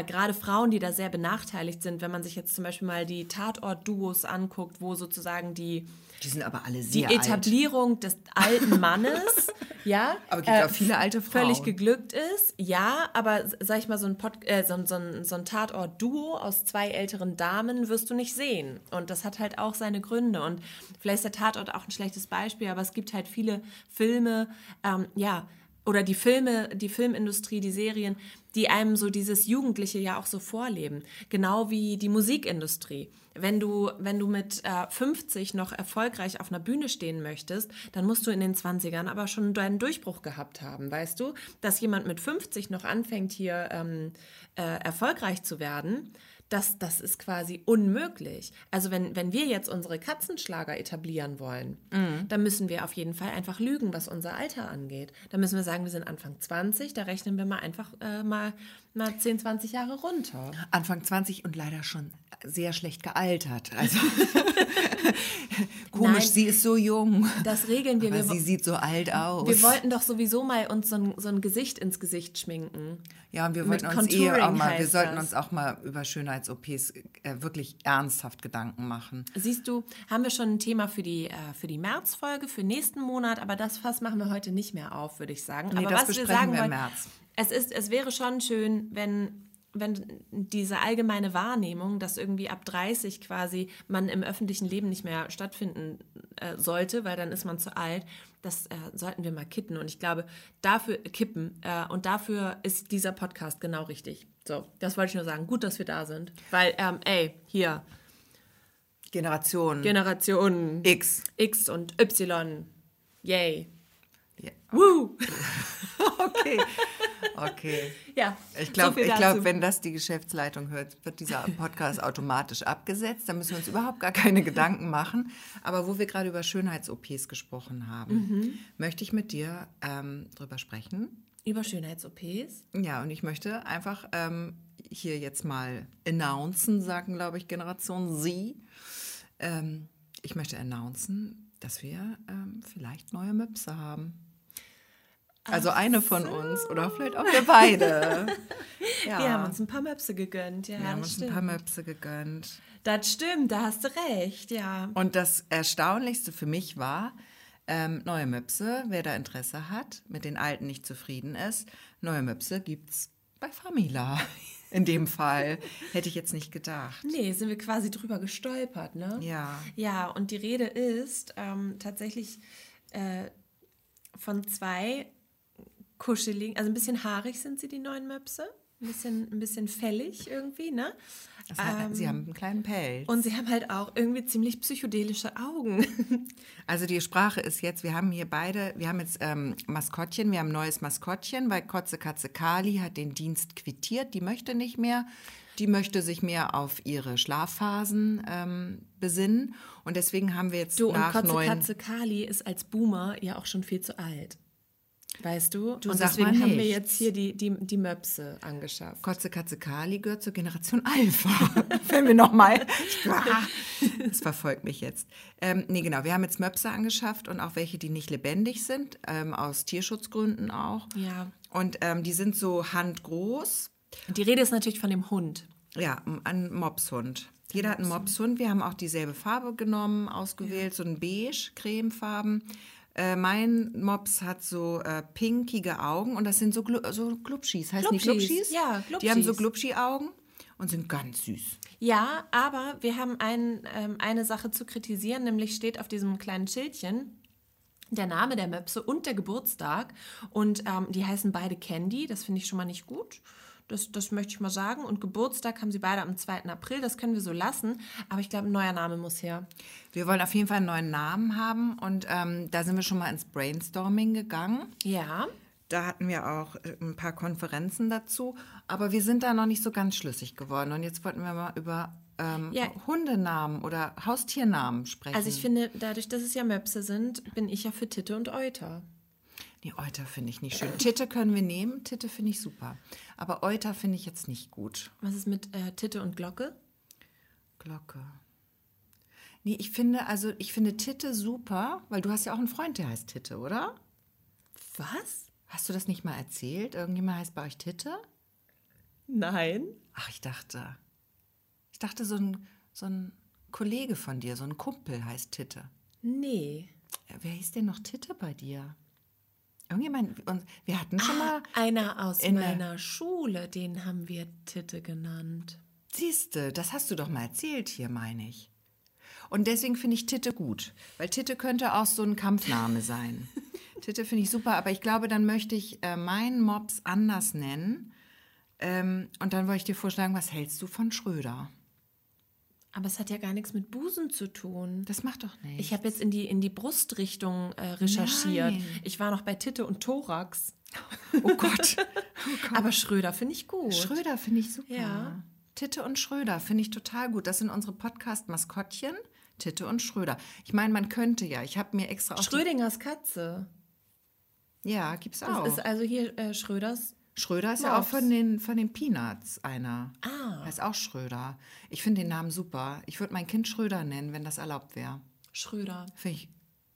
gerade Frauen, die da sehr benachteiligt sind, wenn man sich jetzt zum Beispiel mal die Tatort-Duos anguckt, wo sozusagen die Die sind aber alle die sehr alt. Etablierung des alten Mannes, [LAUGHS] ja, Aber gibt auch viele alte völlig Frauen. geglückt ist, ja, aber sag ich mal, so ein, Pod, äh, so, so so ein Tatort-Duo aus zwei älteren Damen wirst du nicht sehen. Und das hat halt auch seine Gründe. Und vielleicht ist der Tatort auch ein schlechtes Beispiel, aber es gibt halt viele Filme, ähm, ja, oder die Filme, die Filmindustrie, die Serien, die einem so dieses Jugendliche ja auch so vorleben. Genau wie die Musikindustrie. Wenn du, wenn du mit äh, 50 noch erfolgreich auf einer Bühne stehen möchtest, dann musst du in den 20ern aber schon deinen Durchbruch gehabt haben, weißt du? Dass jemand mit 50 noch anfängt, hier ähm, äh, erfolgreich zu werden, das, das ist quasi unmöglich. Also wenn, wenn wir jetzt unsere Katzenschlager etablieren wollen, dann müssen wir auf jeden Fall einfach lügen, was unser Alter angeht. Da müssen wir sagen, wir sind Anfang 20, da rechnen wir mal einfach äh, mal, mal 10, 20 Jahre runter. Anfang 20 und leider schon sehr schlecht gealtert. Also [LAUGHS] komisch, Nein. sie ist so jung. Das regeln wir. Wir, sie sieht so alt aus. wir wollten doch sowieso mal uns so ein, so ein Gesicht ins Gesicht schminken. ja, und wir mit wollten uns eh auch mal, wir sollten das. uns auch mal über Schönheits-OPs äh, wirklich ernsthaft Gedanken machen. Siehst du, haben wir schon ein Thema für die, äh, für die Märzfolge, für nächsten Monat, aber das Fass machen wir heute nicht mehr auf, würde ich sagen. Nee, aber das was wir besprechen sagen wir im wollen, März. Es, ist, es wäre schon schön, wenn, wenn diese allgemeine Wahrnehmung, dass irgendwie ab 30 quasi man im öffentlichen Leben nicht mehr stattfinden äh, sollte, weil dann ist man zu alt, das äh, sollten wir mal kitten. Und ich glaube, dafür kippen. Äh, und dafür ist dieser Podcast genau richtig. So, das wollte ich nur sagen. Gut, dass wir da sind. Weil, ähm, ey, hier, Generation Generation X. X und Y. Yay. Ja. Woo! [LAUGHS] Okay. Okay. Ja, Ich glaube, so glaub, wenn das die Geschäftsleitung hört, wird dieser Podcast automatisch abgesetzt. Da müssen wir uns überhaupt gar keine Gedanken machen. Aber wo wir gerade über Schönheits-OPs gesprochen haben, Mhm. möchte ich mit dir ähm, drüber sprechen. Über Schönheits-OPs. Ja, und ich möchte einfach ähm, hier jetzt mal announcen, sagen, glaube ich, Generation Sie. Ähm, ich möchte announcen, dass wir ähm, vielleicht neue Möpse haben. Also eine von uns oder vielleicht auch wir beide. [LAUGHS] Ja. Wir haben uns ein paar Möpse gegönnt. Ja, Wir haben das uns stimmt. ein paar Möpse gegönnt. das stimmt, da hast du recht, ja. Und das Erstaunlichste für mich war, ähm, neue Möpse, wer da Interesse hat, mit den alten nicht zufrieden ist, neue Möpse gibt's bei Famila. [LAUGHS] In dem Fall hätte ich jetzt nicht gedacht. Nee, sind wir quasi drüber gestolpert, ne? Ja. Ja, und die Rede ist ähm, tatsächlich äh, von zwei kuscheligen, also ein bisschen haarig sind sie, die neuen Möpse. Ein bisschen, ein bisschen fällig irgendwie, ne? Das hat, Sie haben einen kleinen Pelz. Und sie haben halt auch irgendwie ziemlich psychedelische Augen. [LAUGHS] Also die Sprache ist jetzt, wir haben hier beide, wir haben jetzt ähm, Maskottchen, wir haben ein neues Maskottchen, weil Kotze Katze Kali hat den Dienst quittiert, die möchte nicht mehr. Die möchte sich mehr auf ihre Schlafphasen ähm, besinnen. Und deswegen haben wir jetzt Du, und nach Kotze neuen... Katze Kali ist als Boomer ja auch schon viel zu alt. Weißt du? Du und deswegen haben wir jetzt hier die, die, die Möpse angeschafft. Kotze Katze Kali gehört zur Generation Alpha. [LAUGHS] Wenn wir nochmal. [LAUGHS] Das verfolgt mich jetzt. Ähm, nee, genau. Wir haben jetzt Möpse angeschafft und auch welche, die nicht lebendig sind, ähm, aus Tierschutzgründen auch. Ja. Und ähm, die sind so handgroß. Und die Rede ist natürlich von dem Hund. Ja, ein Mopshund. Jeder hat einen Mopshund. Wir haben auch dieselbe Farbe genommen, ausgewählt, so ein beige, cremefarben. Äh, mein Mops hat so äh, pinkige Augen und das sind so, Glu so Glubschis. Die Glubschis, Glubschis? ja, Die haben so Glubschis. Glubschi-Augen und sind ganz süß. Ja, aber wir haben ein, ähm, eine Sache zu kritisieren, nämlich steht auf diesem kleinen Schildchen der Name der Möpse und der Geburtstag. Und ähm, die heißen beide Candy, das finde ich schon mal nicht gut. Das, das möchte ich mal sagen. Und Geburtstag haben sie beide am 2. April, das können wir so lassen. Aber ich glaube, ein neuer Name muss her. Wir wollen auf jeden Fall einen neuen Namen haben und ähm, da sind wir schon mal ins Brainstorming gegangen. Ja. Da hatten wir auch äh, ein paar Konferenzen dazu, aber wir sind da noch nicht so ganz schlüssig geworden. Und jetzt wollten wir mal über ähm, Ja. Hundenamen oder Haustiernamen sprechen. Also ich finde, dadurch, dass es ja Möpse sind, bin ich ja für Titte und Euter. Nee, Euter finde ich nicht schön. Titte können wir nehmen, Titte finde ich super. Aber Euter finde ich jetzt nicht gut. Was ist mit äh, Titte und Glocke? Glocke. Nee, ich finde, also ich finde Titte super, weil du hast ja auch einen Freund, der heißt Titte, oder? Was? Hast du das nicht mal erzählt? Irgendjemand heißt bei euch Titte? Nein. Ach, ich dachte. Ich dachte, so ein, so ein Kollege von dir, so ein Kumpel heißt Titte. Nee. Wer hieß denn noch Titte bei dir? Irgendjemand, und wir hatten schon mal, Einer aus meiner Schule, den haben wir Titte genannt. siehste, das hast du doch mal erzählt hier, meine ich. Und deswegen finde ich Titte gut, weil Titte könnte auch so ein Kampfname sein. [LAUGHS] Titte finde ich super, aber ich glaube, dann möchte ich äh, meinen Mops anders nennen. Ähm, und dann wollte ich dir vorschlagen, was hältst du von Schröder? Aber es hat ja gar nichts mit Busen zu tun. Das macht doch nicht. Ich habe jetzt in die, in die Brustrichtung äh, recherchiert. Nein. Ich war noch bei Titte und Thorax. [LAUGHS] [LAUGHS] Oh Gott. Aber Schröder finde ich gut. Schröder finde ich super. Ja. Titte und Schröder finde ich total gut. Das sind unsere Podcast-Maskottchen. Titte und Schröder. Ich meine, man könnte ja. Ich habe mir extra auch. Schrödingers Katze. Ja, gibt's Das auch. ist also hier äh, Schröders. Schröder ist ja auch Mops. von den, von den Peanuts einer. Ah. Heißt auch Schröder. Ich finde den Namen super. Ich würde mein Kind Schröder nennen, wenn das erlaubt wäre. Schröder. Finde ich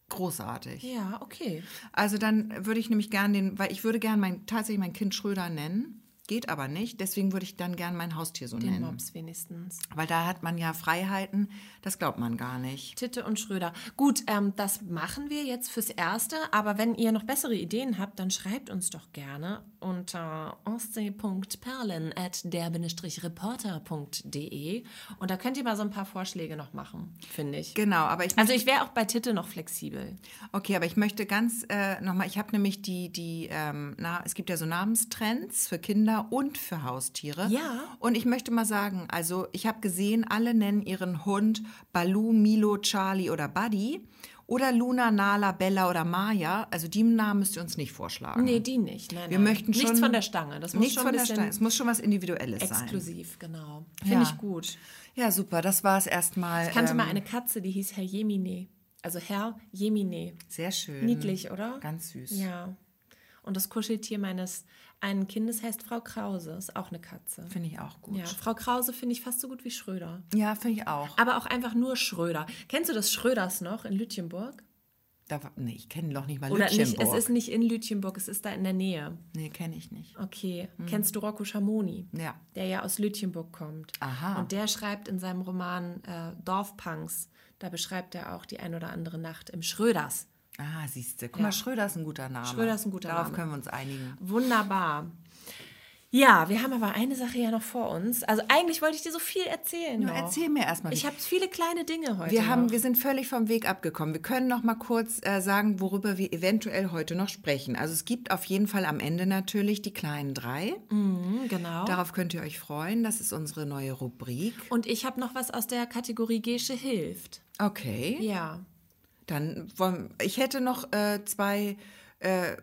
großartig. Ja, okay. Also dann würde ich nämlich gern den, weil ich würde gern mein, tatsächlich mein Kind Schröder nennen. Geht aber nicht. Deswegen würde ich dann gern mein Haustier so Den nennen. Mops wenigstens. Weil da hat man ja Freiheiten, das glaubt man gar nicht. Titte und Schröder. Gut, ähm, das machen wir jetzt fürs Erste. Aber wenn ihr noch bessere Ideen habt, dann schreibt uns doch gerne unter ostsee.perlen at der-reporter.de. Und da könnt ihr mal so ein paar Vorschläge noch machen, finde ich. Genau, aber ich Also ich wäre auch bei Titte noch flexibel. okay, aber ich möchte ganz äh, nochmal, ich habe nämlich die, die, ähm, na, es gibt ja so Namenstrends für Kinder und für Haustiere. Ja. Und ich möchte mal sagen, also ich habe gesehen, alle nennen ihren Hund Balu, Milo, Charlie oder Buddy. Oder Luna, Nala, Bella oder Maya. Also die Namen müsst ihr uns nicht vorschlagen. Nee, die nicht. Nein, Wir nein. möchten schon Nichts von der Stange. Das muss Nichts schon von der Stange. Es muss schon was Individuelles sein. exklusiv, genau. Finde Ja. ich gut. Ja, super. Das war es erstmal. Ich kannte ähm, mal eine Katze, die hieß Herr Jemine. Also Herr Jemine. Sehr schön. Niedlich, oder? Ganz süß. Ja. Und das Kuscheltier meines einen Kindes heißt Frau Krause. Ist auch eine Katze. Finde ich auch gut. Ja, Frau Krause finde ich fast so gut wie Schröder. Ja, finde ich auch. Aber auch einfach nur Schröder. Kennst du das Schröders noch in Lütjenburg? Da, war- nee, ich kenne doch nicht mal Oder nicht, es ist nicht in Lütjenburg, es ist da in der Nähe. Nee, kenne ich nicht. Okay. Kennst du Rocco Schamoni? Ja. Der ja aus Lütjenburg kommt. Aha. Und der schreibt in seinem Roman äh, Dorfpunks, da beschreibt er auch die ein oder andere Nacht im Schröders. Ah, siehst du. Guck mal, Schröder ist ein guter Name. Schröder ist ein guter Darauf Name. können wir uns einigen. Wunderbar. Ja, wir haben aber eine Sache ja noch vor uns. Also eigentlich wollte ich dir so viel erzählen. Nur noch. erzähl mir erstmal. Ich habe viele kleine Dinge heute. wir, haben, noch. wir sind völlig vom Weg abgekommen. Wir können noch mal kurz äh, sagen, worüber wir eventuell heute noch sprechen. Also es gibt auf jeden Fall am Ende natürlich die kleinen drei. Mhm, genau. Darauf könnt ihr euch freuen. Das ist unsere neue Rubrik. Und ich habe noch was aus der Kategorie Gesche hilft. Okay. Ja. Dann wollen, ich hätte noch äh, zwei äh,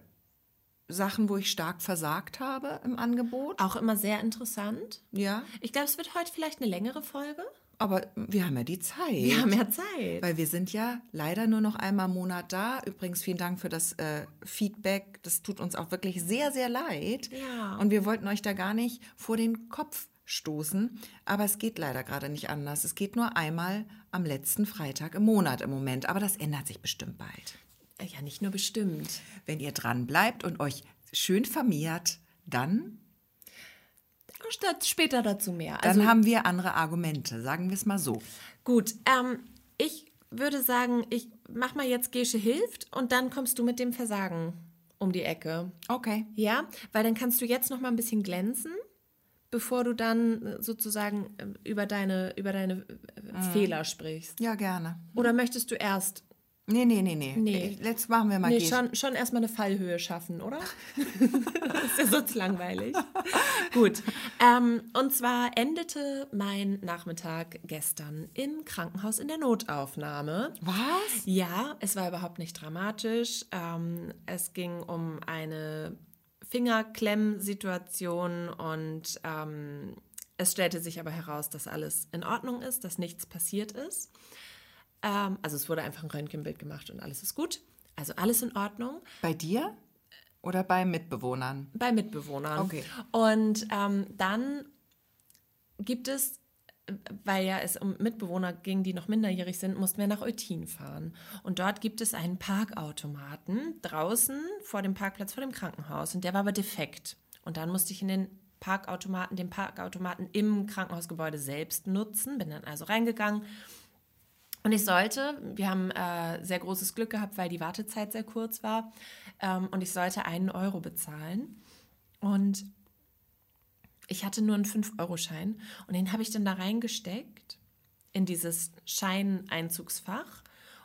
Sachen, wo ich stark versagt habe im Angebot. Auch immer sehr interessant. Ja. Ich glaube, es wird heute vielleicht eine längere Folge. Aber wir haben ja die Zeit. Wir haben ja Zeit. Weil wir sind ja leider nur noch einmal im Monat da. Übrigens vielen Dank für das äh, Feedback. Das tut uns auch wirklich sehr, sehr leid. Ja. Und wir wollten euch da gar nicht vor den Kopf stoßen. Aber es geht leider gerade nicht anders. Es geht nur einmal am letzten Freitag im Monat im Moment. Aber das ändert sich bestimmt bald. Ja, nicht nur bestimmt. Wenn ihr dran bleibt und euch schön vermehrt, dann, Statt später dazu mehr. dann Also haben wir andere Argumente. Sagen wir es mal so. gut, ähm, ich würde sagen, ich mach mal jetzt Gesche hilft und dann kommst du mit dem Versagen um die Ecke. Okay. Ja, weil dann kannst du jetzt noch mal ein bisschen glänzen, bevor du dann äh, sozusagen äh, über deine, über deine äh, Fehler sprichst. Ja, gerne. Oder möchtest du erst Nee, nee, nee, nee. Nee. Jetzt machen wir mal Nee, schon, schon erstmal eine Fallhöhe schaffen, oder? das [LAUGHS] ist ja sonst langweilig. [LAUGHS] Gut. Ähm, und zwar endete mein Nachmittag gestern im Krankenhaus in der Notaufnahme. Was? Ja, es war überhaupt nicht dramatisch. Ähm, es ging um eine Fingerklemmsituation und ähm, es stellte sich aber heraus, dass alles in Ordnung ist, dass nichts passiert ist. Ähm, also es wurde einfach ein Röntgenbild gemacht und alles ist gut. Also alles in Ordnung Bei dir oder bei Mitbewohnern? bei Mitbewohnern. Okay. Und ähm, dann gibt es weil ja es um Mitbewohner ging, die noch minderjährig sind, mussten wir nach Eutin fahren. Und dort gibt es einen Parkautomaten draußen vor dem Parkplatz vor dem Krankenhaus. Und der war aber defekt. Und dann musste ich in den Parkautomaten, den Parkautomaten im Krankenhausgebäude selbst nutzen. Bin dann also reingegangen. Und ich sollte, wir haben äh, sehr großes Glück gehabt, weil die Wartezeit sehr kurz war. Ähm, und ich sollte einen Euro bezahlen. Und ich hatte nur einen 5-Euro-Schein und den habe ich dann da reingesteckt in dieses Scheineinzugsfach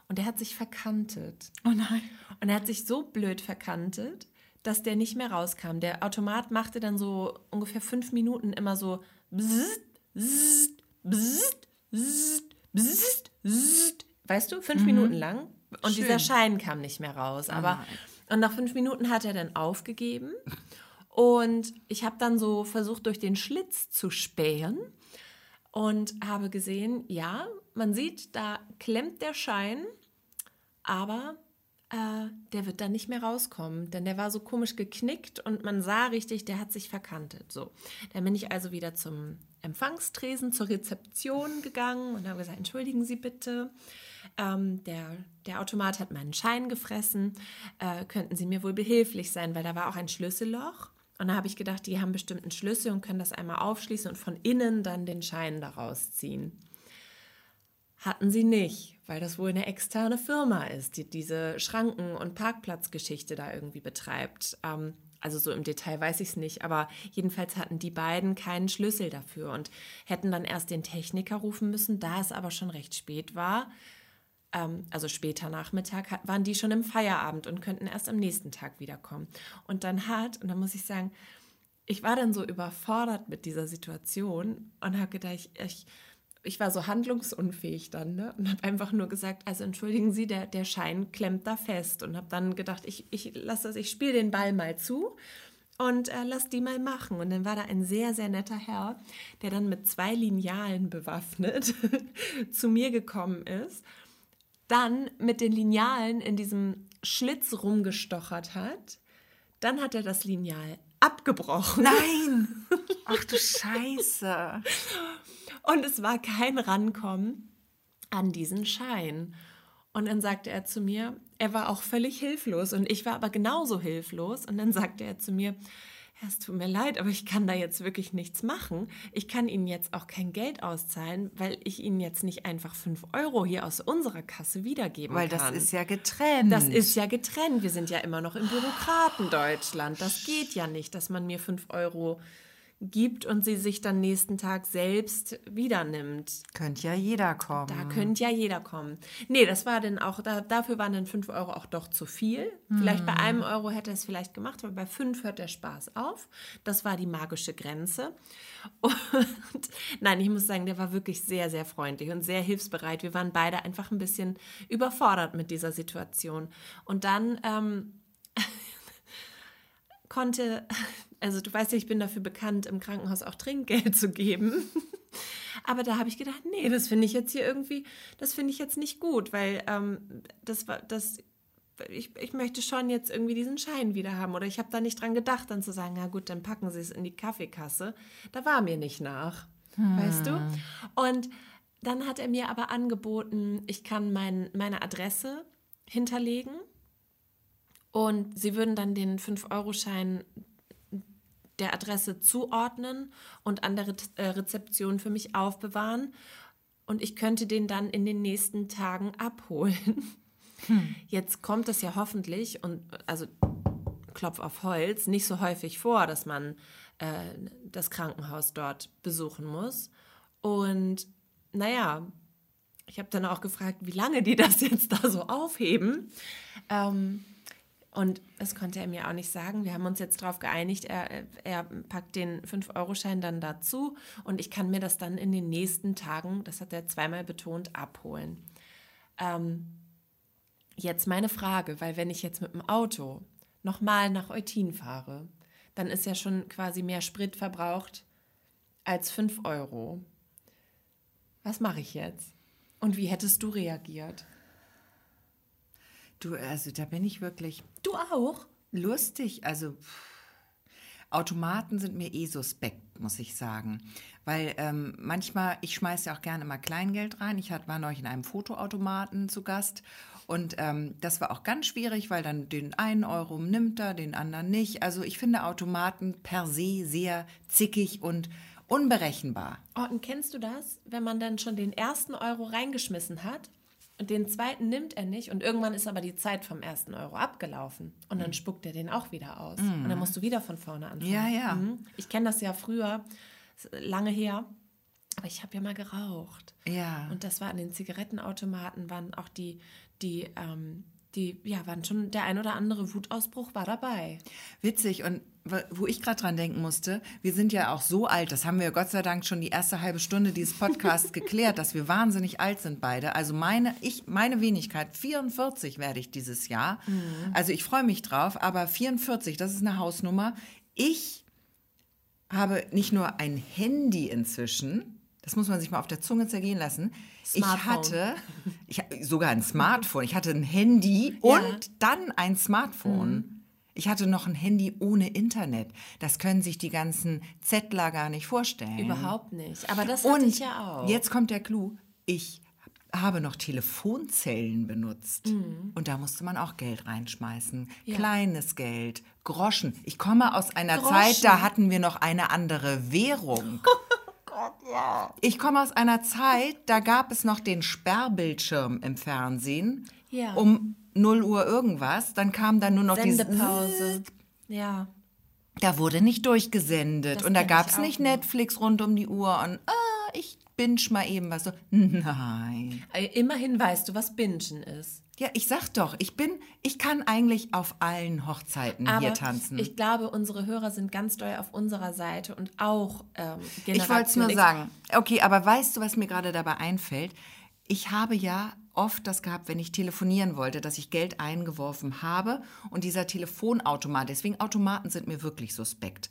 und der hat sich verkantet. Oh nein. Und er hat sich so blöd verkantet, dass der nicht mehr rauskam. Der Automat machte dann so ungefähr fünf Minuten immer so bzzzt, bzzzt, bzzzt, bzzzt, bzzzt, bzzzt. Weißt du, fünf mhm. Minuten lang. Und Schön. dieser Schein kam nicht mehr raus. Aber oh und nach fünf Minuten hat er dann aufgegeben. Und ich habe dann so versucht, durch den Schlitz zu spähen und habe gesehen, ja, man sieht, da klemmt der Schein, aber äh, der wird dann nicht mehr rauskommen, denn der war so komisch geknickt und man sah richtig, der hat sich verkantet. So, dann bin ich also wieder zum Empfangstresen, zur Rezeption gegangen und habe gesagt, entschuldigen Sie bitte, ähm, der, der Automat hat meinen Schein gefressen, äh, könnten Sie mir wohl behilflich sein, weil da war auch ein Schlüsselloch. Und da habe ich gedacht, die haben bestimmt einen Schlüssel und können das einmal aufschließen und von innen dann den Schein daraus ziehen. Hatten sie nicht, weil das wohl eine externe Firma ist, die diese Schranken- und Parkplatzgeschichte da irgendwie betreibt. Ähm, also so im Detail weiß ich es nicht, aber jedenfalls hatten die beiden keinen Schlüssel dafür und hätten dann erst den Techniker rufen müssen, da es aber schon recht spät war also später Nachmittag, waren die schon im Feierabend und könnten erst am nächsten Tag wiederkommen. Und dann hat, und da muss ich sagen, ich war dann so überfordert mit dieser Situation und habe gedacht, ich, ich, ich, war so handlungsunfähig dann ne? und habe einfach nur gesagt, also entschuldigen Sie, der, der Schein klemmt da fest und habe dann gedacht, ich, ich lasse das, ich spiele den Ball mal zu und äh, lass die mal machen. Und dann war da ein sehr, sehr netter Herr, der dann mit zwei Linealen bewaffnet [LAUGHS] zu mir gekommen ist dann mit den Linealen in diesem Schlitz rumgestochert hat. Dann hat er das Lineal abgebrochen. Nein! [LAUGHS] Ach du Scheiße! Und es war kein Rankommen an diesen Schein. Und dann sagte er zu mir, er war auch völlig hilflos und ich war aber genauso hilflos. Und dann sagte er zu mir, es tut mir leid, aber ich kann da jetzt wirklich nichts machen. Ich kann Ihnen jetzt auch kein Geld auszahlen, weil ich Ihnen jetzt nicht einfach fünf Euro hier aus unserer Kasse wiedergeben weil kann. Weil das ist ja getrennt. Das ist ja getrennt. Wir sind ja immer noch im Bürokratendeutschland. Das geht ja nicht, dass man mir fünf Euro gibt und sie sich dann nächsten Tag selbst wieder nimmt. Könnte ja jeder kommen. Da könnte ja jeder kommen. Nee, das war dann auch, da, dafür waren dann 5 Euro auch doch zu viel. Hm. Vielleicht bei einem Euro hätte er es vielleicht gemacht, aber bei 5 hört der Spaß auf. Das war die magische Grenze. [LAUGHS] Und nein, ich muss sagen, der war wirklich sehr, sehr freundlich und sehr hilfsbereit. Wir waren beide einfach ein bisschen überfordert mit dieser Situation. Und dann ähm, konnte [LAUGHS] also du weißt ja, ich bin dafür bekannt, im Krankenhaus auch Trinkgeld [LAUGHS] zu geben. [LAUGHS] Aber da habe ich gedacht, nee, das finde ich jetzt hier irgendwie, das finde ich jetzt nicht gut, weil ähm, das war, das, ich, ich möchte schon jetzt irgendwie diesen Schein wieder haben. Oder ich habe da nicht dran gedacht, dann zu sagen, na gut, dann packen Sie es in die Kaffeekasse. Da war mir nicht nach. Hm. Weißt du? Und dann hat er mir aber angeboten, ich kann mein, meine Adresse hinterlegen und sie würden dann den 5-Euro-Schein der Adresse zuordnen und an der Re äh, Rezeption für mich aufbewahren. Und ich könnte den dann in den nächsten Tagen abholen. Hm. Jetzt kommt es ja hoffentlich und also Klopf auf Holz nicht so häufig vor, dass man äh, das Krankenhaus dort besuchen muss. Und naja, ich habe dann auch gefragt, wie lange die das jetzt da so aufheben. Ähm, und das konnte er mir auch nicht sagen. Wir haben uns jetzt darauf geeinigt, er, er packt den 5-Euro-Schein dann dazu und ich kann mir das dann in den nächsten Tagen, das hat er zweimal betont, abholen. Ähm, jetzt meine Frage, weil wenn ich jetzt mit dem Auto nochmal nach Eutin fahre, dann ist ja schon quasi mehr Sprit verbraucht als 5 Euro. Was mache ich jetzt? Und wie hättest du reagiert? Du, also da bin ich wirklich. Du auch? Lustig. Also, Automaten sind mir eh suspekt, muss ich sagen. Weil ähm, manchmal, ich schmeiße ja auch gerne mal Kleingeld rein. Ich war neulich in einem Fotoautomaten zu Gast und ähm, das war auch ganz schwierig, weil dann den einen Euro nimmt er, den anderen nicht. Also ich finde Automaten per se sehr zickig und unberechenbar. Oh, und kennst du das, wenn man dann schon den ersten Euro reingeschmissen hat den zweiten nimmt er nicht und irgendwann ist aber die Zeit vom ersten Euro abgelaufen und dann spuckt er den auch wieder aus und dann musst du wieder von vorne anfangen. Ja, ja. Mhm. Ich kenne das ja früher, lange her, aber ich habe ja mal geraucht. Ja. Und das war an den Zigarettenautomaten, waren auch die, die, ähm, die, ja, waren schon, der ein oder andere Wutausbruch war dabei. Witzig und wo ich gerade dran denken musste, wir sind ja auch so alt, das haben wir Gott sei Dank schon die erste halbe Stunde dieses Podcasts [LAUGHS] geklärt, dass wir wahnsinnig alt sind beide. Also meine, ich, meine Wenigkeit, 44 werde ich dieses Jahr. Also ich freue mich drauf, aber 44, das ist eine Hausnummer. Ich habe nicht nur ein Handy inzwischen, das muss man sich mal auf der Zunge zergehen lassen. Ich Smartphone. hatte ich, sogar ein Smartphone. Ich hatte ein Handy und dann ein Smartphone. Ich hatte noch ein Handy ohne Internet. Das können sich die ganzen Zettler gar nicht vorstellen. Überhaupt nicht. Aber das hatte Und ich ja auch. jetzt kommt der Clou. Ich habe noch Telefonzellen benutzt. Mhm. Und da musste man auch Geld reinschmeißen. Kleines Geld, Groschen. Ich komme aus einer Groschen. Zeit, da hatten wir noch eine andere Währung. [LAUGHS] Ich komme aus einer Zeit, da gab es noch den Sperrbildschirm im Fernsehen. Ja. Um 0 Uhr irgendwas. Dann kam dann nur noch dieses Sendepause. Ja. da wurde nicht durchgesendet Das und da gab es nicht. Netflix rund um die Uhr und ah, binge mal eben was so. Nein. Äh, Immerhin weißt du, was Bingen ist. Ja, ich sag doch, ich bin, ich kann eigentlich auf allen Hochzeiten Aber hier tanzen. ich glaube, unsere Hörer sind ganz doll auf unserer Seite und auch ähm, Ich wollte es nur Generation sagen. Okay, aber weißt du, was mir gerade dabei einfällt? Ich habe ja oft das gehabt, wenn ich telefonieren wollte, dass ich Geld eingeworfen habe und dieser Telefonautomat, deswegen Automaten sind mir wirklich suspekt.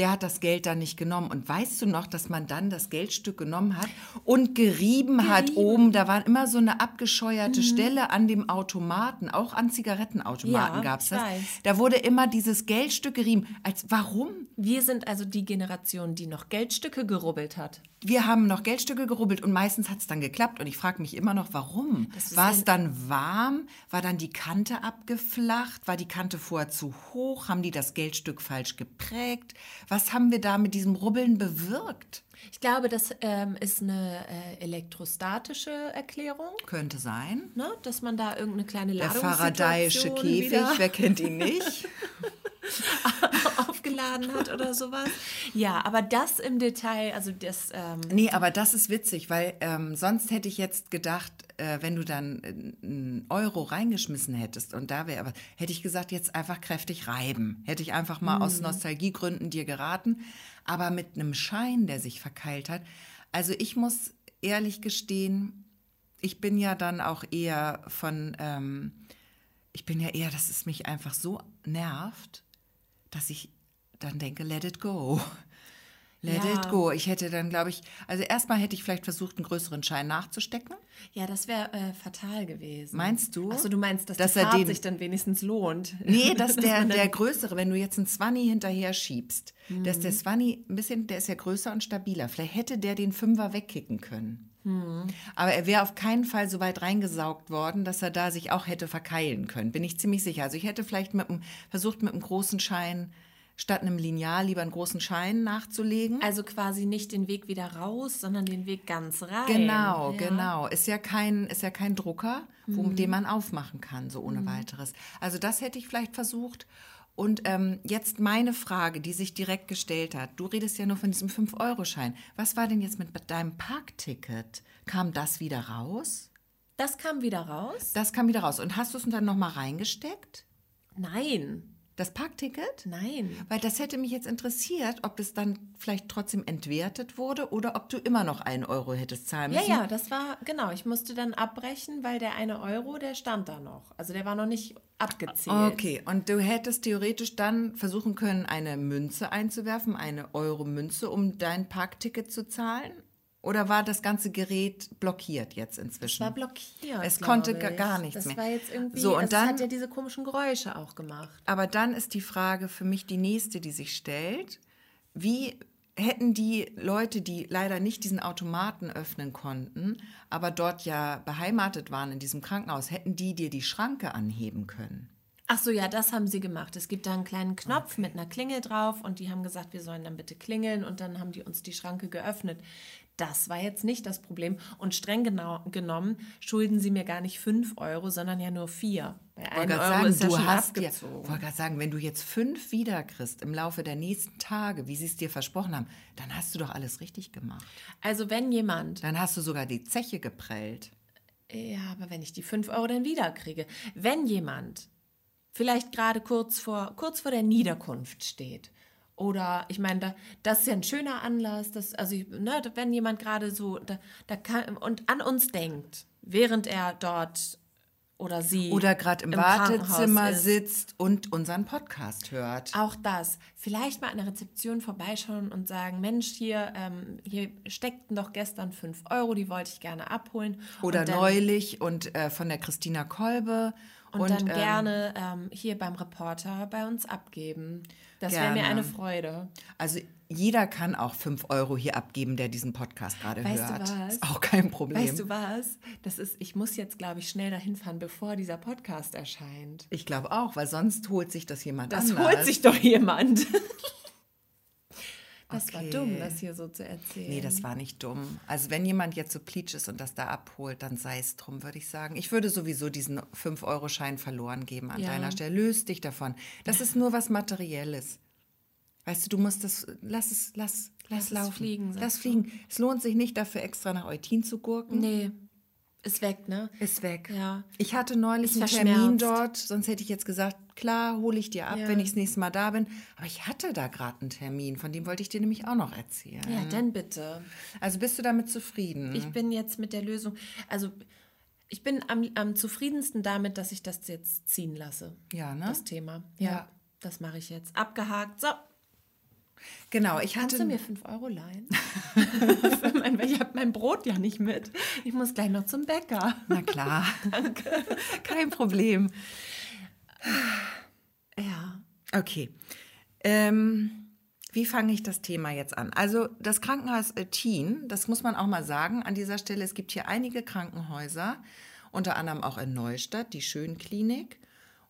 Der hat das Geld dann nicht genommen. Und weißt du noch, dass man dann das Geldstück genommen hat und gerieben, hat oben? Da war immer so eine abgescheuerte Stelle an dem Automaten. Auch an Zigarettenautomaten Ja, gab es das. weiß. Da wurde immer dieses Geldstück gerieben. Als warum? Wir sind also die Generation, die noch Geldstücke gerubbelt hat. Wir haben noch Geldstücke gerubbelt und meistens hat es dann geklappt. Und ich frage mich immer noch, warum? War es dann warm? War dann die Kante abgeflacht? War die Kante vorher zu hoch? Haben die das Geldstück falsch geprägt? Was haben wir da mit diesem Rubbeln bewirkt? Ich glaube, das ähm, ist eine äh, elektrostatische Erklärung, Könnte sein. ne? dass man da irgendeine kleine Der Ladungssituation Faradayische Käfig, [LAUGHS] wer kennt ihn nicht? [LAUGHS] aufgeladen hat oder sowas. Ja, aber das im Detail, also das, ähm, Nee, aber das ist witzig, weil ähm, sonst hätte ich jetzt gedacht, äh, wenn du dann äh, einen Euro reingeschmissen hättest und da wäre aber, hätte ich gesagt, jetzt einfach kräftig reiben. Hätte ich einfach mal aus Nostalgiegründen dir geraten. Aber mit einem Schein, der sich verkeilt hat. Also ich muss ehrlich gestehen, ich bin ja dann auch eher von, ähm, ich bin ja eher, dass es mich einfach so nervt, dass ich dann denke, let it go. Let Ja. it go. Ich hätte dann, glaube ich, also erstmal hätte ich vielleicht versucht, einen größeren Schein nachzustecken. ja, das wäre äh, fatal gewesen. Meinst du? Achso, du meinst, dass, Dass die er Fahrt den- sich dann wenigstens lohnt. Nee, dass [LAUGHS] der, der größere, wenn du jetzt einen Zwanni hinterher schiebst, dass Mhm. der Zwanni ein bisschen, der ist ja größer und stabiler. Vielleicht hätte der den Fünfer wegkicken können. Mhm. Aber er wäre auf keinen Fall so weit reingesaugt worden, dass er da sich auch hätte verkeilen können. Bin ich ziemlich sicher. Also ich hätte vielleicht mit einem, versucht, mit einem großen Schein statt einem Lineal lieber einen großen Schein nachzulegen. Also quasi nicht den Weg wieder raus, sondern den Weg ganz rein. Genau, ja. genau. Ist ja kein, ist ja kein Drucker, wo, Mhm. den man aufmachen kann, so ohne weiteres. Also das hätte ich vielleicht versucht. Und ähm, jetzt meine Frage, die sich direkt gestellt hat. Du redest ja nur von diesem 5-Euro-Schein. Was war denn jetzt mit deinem Parkticket? Kam das wieder raus? Das kam wieder raus? Das kam wieder raus. Und hast du es dann nochmal reingesteckt? Nein, Das Parkticket? nein. Weil das hätte mich jetzt interessiert, ob es dann vielleicht trotzdem entwertet wurde oder ob du immer noch einen Euro hättest zahlen Ja, müssen. ja, das war, genau. Ich musste dann abbrechen, weil der eine Euro, der stand da noch. Also der war noch nicht abgezählt. Okay, und du hättest theoretisch dann versuchen können, eine Münze einzuwerfen, eine Euro-Münze, um dein Parkticket zu zahlen? Oder war das ganze Gerät blockiert jetzt inzwischen? War blockiert. Es konnte ich. gar- nichts das mehr. war jetzt irgendwie. So, und es dann- hat ja diese komischen Geräusche auch gemacht. Aber dann ist die Frage für mich die nächste, die sich stellt. Wie hätten die Leute, die leider nicht diesen Automaten öffnen konnten, aber dort ja beheimatet waren in diesem Krankenhaus, hätten die dir die Schranke anheben können? Ach so, ja, das haben sie gemacht. Es gibt da einen kleinen Knopf mit einer Klingel drauf und die haben gesagt, wir sollen dann bitte klingeln und dann haben die uns die Schranke geöffnet. Das war jetzt nicht das Problem und streng genau, genommen schulden sie mir gar nicht 5 Euro, sondern ja nur 4. Bei Ich 1 wollte Euro sagen, ist ja du schon hast dir, abgezogen. wollte gerade sagen, wenn du jetzt fünf wiederkriegst im Laufe der nächsten Tage, wie sie es dir versprochen haben, dann hast du doch alles richtig gemacht. Also wenn jemand Dann hast du sogar die Zeche geprellt. Ja, aber wenn ich die 5 Euro dann wieder kriege. Wenn jemand vielleicht gerade kurz vor, kurz vor der Niederkunft steht. Oder ich meine, da, das ist ja ein schöner Anlass, dass, also ne, wenn jemand gerade so da, da kann, und an uns denkt, während er dort oder sie Oder gerade im, Krankenhaus Wartezimmer sitzt und unseren Podcast hört. Auch das. Vielleicht mal an der Rezeption vorbeischauen und sagen, Mensch, hier, ähm, hier steckten doch gestern 5 Euro, die wollte ich gerne abholen. Oder und neulich und äh, von der Christina Kolbe. Und, dann ähm, gerne ähm, hier beim Reporter bei uns abgeben. Das wäre mir eine Freude. Also jeder kann auch 5 Euro hier abgeben, der diesen Podcast gerade Weißt du hört. was? Ist auch kein Problem. Weißt du was? Das ist, ich muss jetzt, glaube ich, schnell dahin fahren, bevor dieser Podcast erscheint. ich glaube auch, weil sonst holt sich das jemand Das anders. holt sich doch jemand. [LAUGHS] Das war Okay. dumm, das hier so zu erzählen. Nee, das war nicht dumm. Also wenn jemand jetzt so pleatsch ist und das da abholt, dann sei es drum, würde ich sagen. Ich würde sowieso diesen 5-Euro-Schein verloren geben an Ja. deiner Stelle. Löst dich davon. Das ist nur was Materielles. Weißt du, du musst das, lass es, lass, lass, Lass es laufen. fliegen, Lass du. fliegen. Es lohnt sich nicht dafür extra nach Eutin zu gurken. Nee, ist weg, ne? Ist weg. Ja. Ich hatte neulich Ist einen Termin dort, sonst hätte ich jetzt gesagt, klar, hole ich dir ab, Ja. wenn ich das nächste Mal da bin. Aber ich hatte da gerade einen Termin, von dem wollte ich dir nämlich auch noch erzählen. Ja, dann bitte. Also bist du damit zufrieden? Ich bin jetzt mit der Lösung, also ich bin am, am zufriedensten damit, dass ich das jetzt ziehen lasse. ja, ne? Das Thema. Ja, Ja. das mache ich jetzt. Abgehakt. So, Genau, ich kannst hatte du mir 5 Euro leihen? [LAUGHS] Mein, ich habe mein Brot ja nicht mit. Ich muss gleich noch zum Bäcker. Na klar. [LAUGHS] Danke. Kein Problem. [SIGHS] Ja. Okay. Ähm, wie fange ich das Thema jetzt an? Also das Krankenhaus Eutin, das muss man auch mal sagen an dieser Stelle, es gibt hier einige Krankenhäuser, unter anderem auch in Neustadt, die Schönklinik.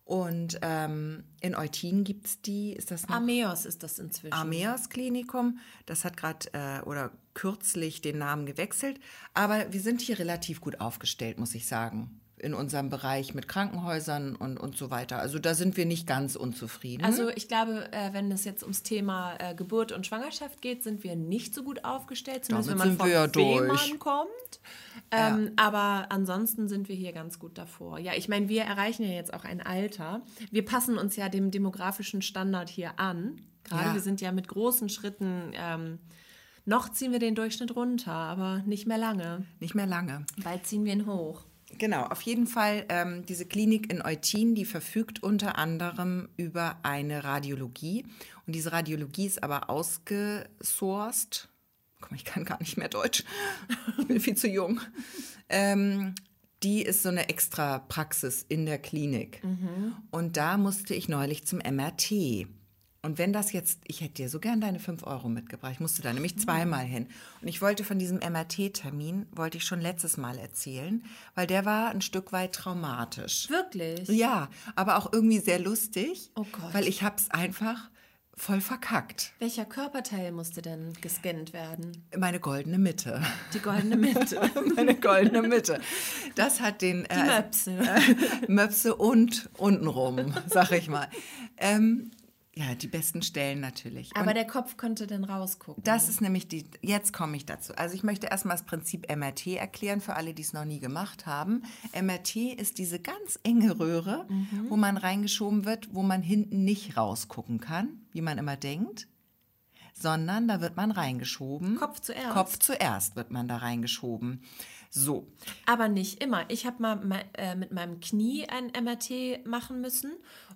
Und ähm, in Eutin gibt es die, ist das noch? Ameos ist das inzwischen. Ameos Klinikum. Das hat gerade äh, oder kürzlich den Namen gewechselt. Aber wir sind hier relativ gut aufgestellt, muss ich sagen. In unserem Bereich mit Krankenhäusern und, und so weiter. Also da sind wir nicht ganz unzufrieden. Also ich glaube, äh, wenn es jetzt ums Thema äh, Geburt und Schwangerschaft geht, sind wir nicht so gut aufgestellt, zumindest Damit wenn man wir ja. Fehmarn kommt. Ähm, Aber ansonsten sind wir hier ganz gut davor. Ja, ich meine, wir erreichen ja jetzt auch ein Alter. Wir passen uns ja dem demografischen Standard hier an. Gerade Ja. wir sind ja mit großen Schritten, ähm, noch ziehen wir den Durchschnitt runter, aber nicht mehr lange. nicht mehr lange. Bald ziehen wir ihn hoch. Genau, auf jeden Fall ähm, diese Klinik in Eutin, die verfügt unter anderem über eine Radiologie. Und diese Radiologie ist aber ausgesourced. Komm, ich kann gar nicht mehr Deutsch. Ich [LAUGHS] bin viel zu jung. Ähm, die ist so eine extra Praxis in der Klinik. Und da musste ich neulich zum MRT. Und wenn das jetzt, ich hätte dir so gern deine 5 Euro mitgebracht, ich musste da nämlich zweimal hin. Und ich wollte von diesem MRT-Termin, wollte ich schon letztes Mal erzählen, weil der war ein Stück weit traumatisch. Wirklich? Ja, aber auch irgendwie sehr lustig, Oh Gott. weil ich hab's einfach voll verkackt. Welcher Körperteil musste denn gescannt werden? Meine goldene Mitte. Die goldene Mitte. [LAUGHS] Meine goldene Mitte. Das hat den Die äh, Möpse. [LAUGHS] Möpse und untenrum, sag ich mal. Ähm, ja, die besten Stellen natürlich. Aber Und der Kopf könnte dann rausgucken. das ist nämlich die, jetzt komme ich dazu. Also ich möchte erstmal das Prinzip MRT erklären für alle, die es noch nie gemacht haben. MRT ist diese ganz enge Röhre, Mhm. wo man reingeschoben wird, wo man hinten nicht rausgucken kann, wie man immer denkt, sondern da wird man reingeschoben. Kopf zuerst. Kopf zuerst wird man da reingeschoben. So, Aber nicht immer. Ich habe mal äh, mit meinem Knie ein MRT machen müssen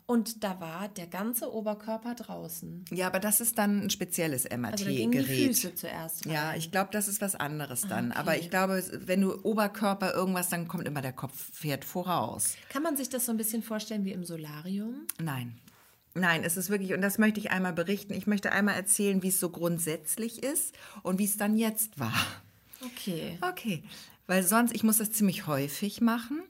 Und da war der ganze Oberkörper draußen. Ja, aber das ist dann ein spezielles Also da gingen die MRT-Gerät. Füße zuerst rein. ja, ich glaube, das ist was anderes dann. okay. Aber ich glaube, wenn du Oberkörper irgendwas, dann kommt immer der Kopf fährt voraus. Kann man sich das so ein bisschen vorstellen wie im Solarium? Nein. Nein, es ist wirklich, und das möchte ich einmal berichten. Ich möchte einmal erzählen, wie es so grundsätzlich ist und wie es dann jetzt war. Okay. Okay, weil sonst, ich muss das ziemlich häufig machen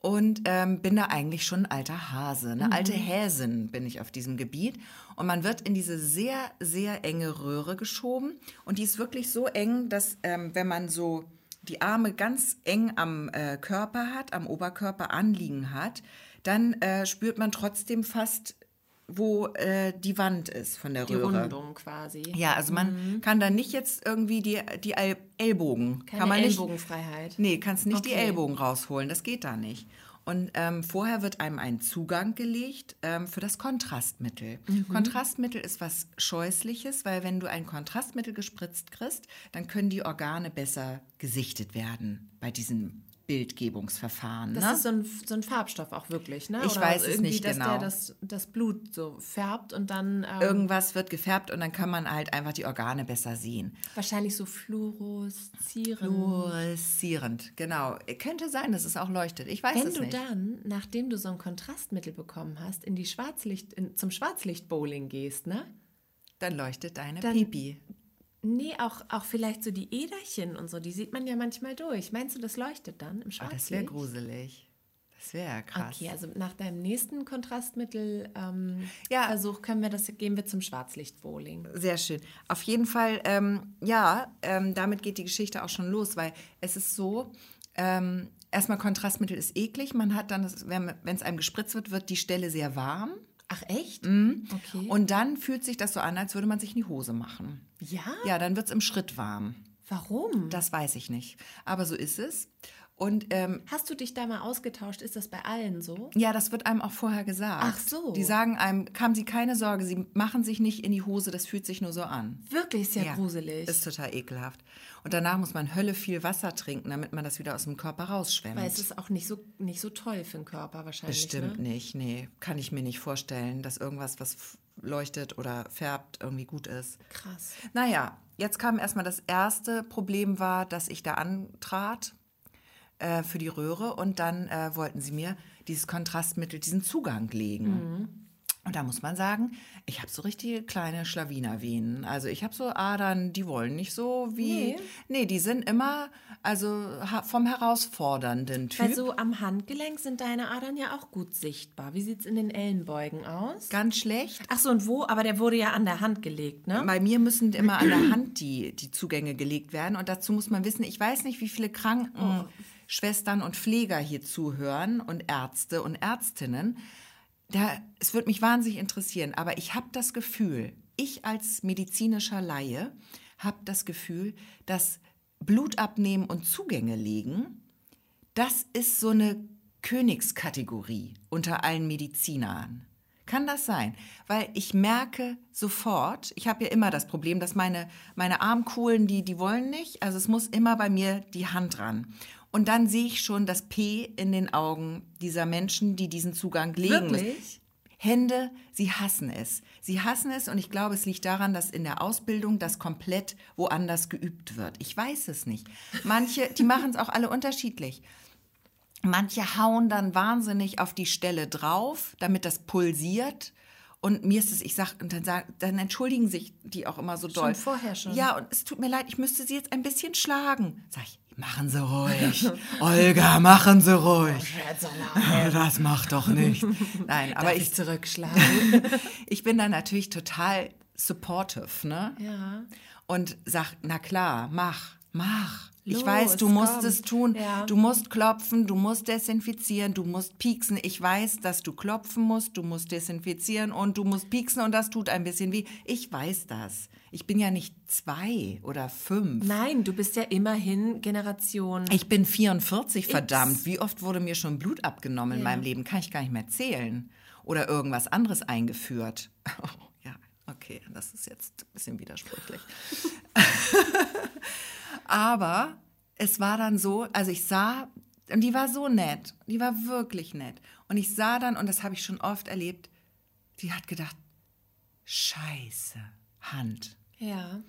und ähm, bin da eigentlich schon ein alter Hase, eine alte Häsin bin ich auf diesem Gebiet. Und man wird in diese sehr, sehr enge Röhre geschoben. Und die ist wirklich so eng, dass ähm, wenn man so die Arme ganz eng am äh, Körper hat, am Oberkörper anliegen hat, dann äh, spürt man trotzdem fast, wo äh, die Wand ist von der Die Röhre. Rundung quasi. Ja, also man kann da nicht jetzt irgendwie die, die El- Ellbogen. Keine kann man nicht, Ellbogenfreiheit. Nee, kannst nicht die Okay. Ellbogen rausholen, das geht da nicht. Und ähm, vorher wird einem ein Zugang gelegt ähm, für das Kontrastmittel. Mhm. Kontrastmittel ist was Scheußliches, weil wenn du ein Kontrastmittel gespritzt kriegst, dann können die Organe besser gesichtet werden bei diesem Bildgebungsverfahren. Das ne? ist so ein, so ein Farbstoff auch wirklich, ne? Ich weiß es nicht dass genau. der das, das Blut so färbt und dann ähm, Irgendwas wird gefärbt und dann kann man halt einfach die Organe besser sehen. wahrscheinlich so fluoreszieren. Fluoreszierend, genau. Könnte sein, dass es auch leuchtet. Ich weiß Wenn es du nicht. dann, nachdem du so ein Kontrastmittel bekommen hast, in die Schwarzlicht, in, zum Schwarzlichtbowling gehst, ne? Dann leuchtet deine Dann- Pipi. Nee, auch, auch vielleicht so die Äderchen und so, die sieht man ja manchmal durch. Meinst du, das leuchtet dann im Oh, Schwarzlicht? das wäre gruselig. Das wäre krass. Okay, also nach deinem nächsten Kontrastmittel ähm, Ja. Versuch können wir das, gehen wir zum Schwarzlichtbowling. Sehr schön. Auf jeden Fall, ähm, ja, ähm, damit geht die Geschichte auch schon los, weil es ist so, ähm, erstmal Kontrastmittel ist eklig. Man hat dann, das- wenn es einem gespritzt wird, wird die Stelle sehr warm. Ach echt? Mhm. Okay. Und dann fühlt sich das so an, als würde man sich in die Hose machen. ja? Ja, dann wird es im Schritt warm. Warum? Das weiß ich nicht. Aber so ist es. Und ähm, Hast du dich da mal ausgetauscht? Ist das bei allen so? Ja, das wird einem auch vorher gesagt. Ach so. Die sagen einem, haben Sie keine Sorge, Sie machen sich nicht in die Hose, das fühlt sich nur so an. Wirklich ist ja, gruselig. Ist total ekelhaft. Und danach muss man Hölle viel Wasser trinken, damit man das wieder aus dem Körper rausschwemmt. Weil es ist auch nicht so, nicht so toll für den Körper wahrscheinlich. Bestimmt Ne? nicht, nee. Kann ich mir nicht vorstellen, dass irgendwas, was leuchtet oder färbt, irgendwie gut ist. Krass. Naja, jetzt kam erstmal das erste Problem war, dass ich da antrat äh, für die Röhre und dann äh, wollten sie mir dieses Kontrastmittel, diesen Zugang legen. Und da muss man sagen, ich habe so richtige kleine Schlawinervenen. Also ich habe so Adern, die wollen nicht so wie. Nee. Nee, die sind immer also vom herausfordernden Typ. Weil so am Handgelenk sind deine Adern ja auch gut sichtbar. Wie sieht es in den Ellenbeugen aus? Ganz schlecht. Ach so, und wo? Aber der wurde ja an der Hand gelegt, ne? Bei mir müssen immer an der Hand die, die Zugänge gelegt werden. Und dazu muss man wissen, ich weiß nicht, wie viele Krankenschwestern und Pfleger hier zuhören und Ärzte und Ärztinnen. Da, es würde mich wahnsinnig interessieren, aber ich habe das Gefühl, ich als medizinischer Laie habe das Gefühl, dass Blut abnehmen und Zugänge legen, das ist so eine Königskategorie unter allen Medizinern. Kann das sein? Weil ich merke sofort, ich habe ja immer das Problem, dass meine, meine Armkuhlen, die, die wollen nicht. Also es muss immer bei mir die Hand ran. Und dann sehe ich schon das P in den Augen dieser Menschen, die diesen Zugang legen müssen. Wirklich? Hände, sie hassen es. Sie hassen es und ich glaube, es liegt daran, dass in der Ausbildung das komplett woanders geübt wird. Ich weiß es nicht. Manche, die machen es auch alle unterschiedlich. Manche hauen dann wahnsinnig auf die Stelle drauf, damit das pulsiert. Und mir ist es, ich sag, und dann, sag, dann entschuldigen sich die auch immer so doll. vorher schon? Ja, und es tut mir leid, ich müsste sie jetzt ein bisschen schlagen. Sag ich, machen Sie ruhig. Olga, machen Sie ruhig. Das macht doch nicht. Nein, aber Darf ich, ich zurückschlagen? [LAUGHS] ich bin dann natürlich total supportive, ne? ja. Und sag, na klar, mach, mach. Ich Los, weiß, du musst komm. es tun. Ja. Du musst klopfen, du musst desinfizieren, du musst pieksen. Ich weiß, dass du klopfen musst, du musst desinfizieren und du musst pieksen und das tut ein bisschen weh. Ich weiß das. Ich bin ja nicht zwei oder fünf. Nein, du bist ja immerhin Generation. Ich bin 44, verdammt. Wie oft wurde mir schon Blut abgenommen in meinem Leben? Kann ich gar nicht mehr zählen. Oder irgendwas anderes eingeführt. [LAUGHS] Oh, ja, okay, das ist jetzt ein bisschen widersprüchlich. [LAUGHS] Aber es war dann so, also ich sah, und die war so nett, die war wirklich nett. Und ich sah dann, und das habe ich schon oft erlebt, die hat gedacht, scheiße, Hand. Ja.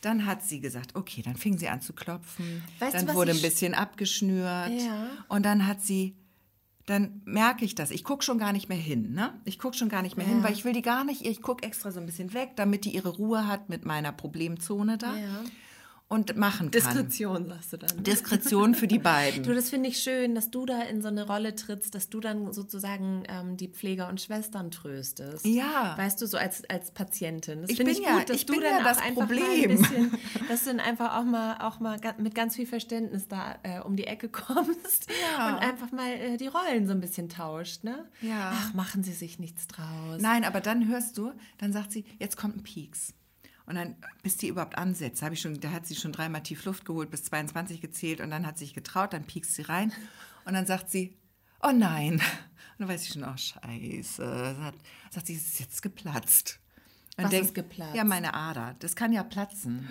Dann hat sie gesagt, okay, dann fing sie an zu klopfen. Weißt du, dann was wurde ein bisschen abgeschnürt. Ja. Und dann hat sie, dann merke ich das. Ich gucke schon gar nicht mehr hin. Ne? Ich gucke schon gar nicht mehr hin, weil ich will die gar nicht. Ich gucke extra so ein bisschen weg, damit die ihre Ruhe hat mit meiner Problemzone da Ja. Und machen kann. Diskretion, sagst du dann. Diskretion für die beiden. Du, das finde ich schön, dass du da in so eine Rolle trittst, dass du dann sozusagen ähm, die Pfleger und Schwestern tröstest. Ja. Weißt du, so als, als Patientin. Das Ich finde bin ich ja- gut, dass ich du bin dann ja auch das einfach mal ein Problem. bisschen, [LAUGHS] dass du dann einfach auch mal, auch mal mit ganz viel Verständnis da äh, um die Ecke [LAUGHS] kommst Ja. und einfach mal äh, die Rollen so ein bisschen tauscht, ne? Ja. Ach, machen sie sich nichts draus. Nein, aber dann hörst du, dann sagt sie, jetzt kommt ein Pieks. Und dann, bis die überhaupt ansetzt, habe ich schon, da hat sie schon dreimal tief Luft geholt, bis 22 gezählt und dann hat sie sich getraut, dann piekst sie rein und dann sagt sie, oh nein. Und dann weiß ich schon, oh scheiße. Sagt, sagt sie, es ist jetzt geplatzt. Und Was denk- ist geplatzt? Ja, meine Ader. Das kann ja platzen.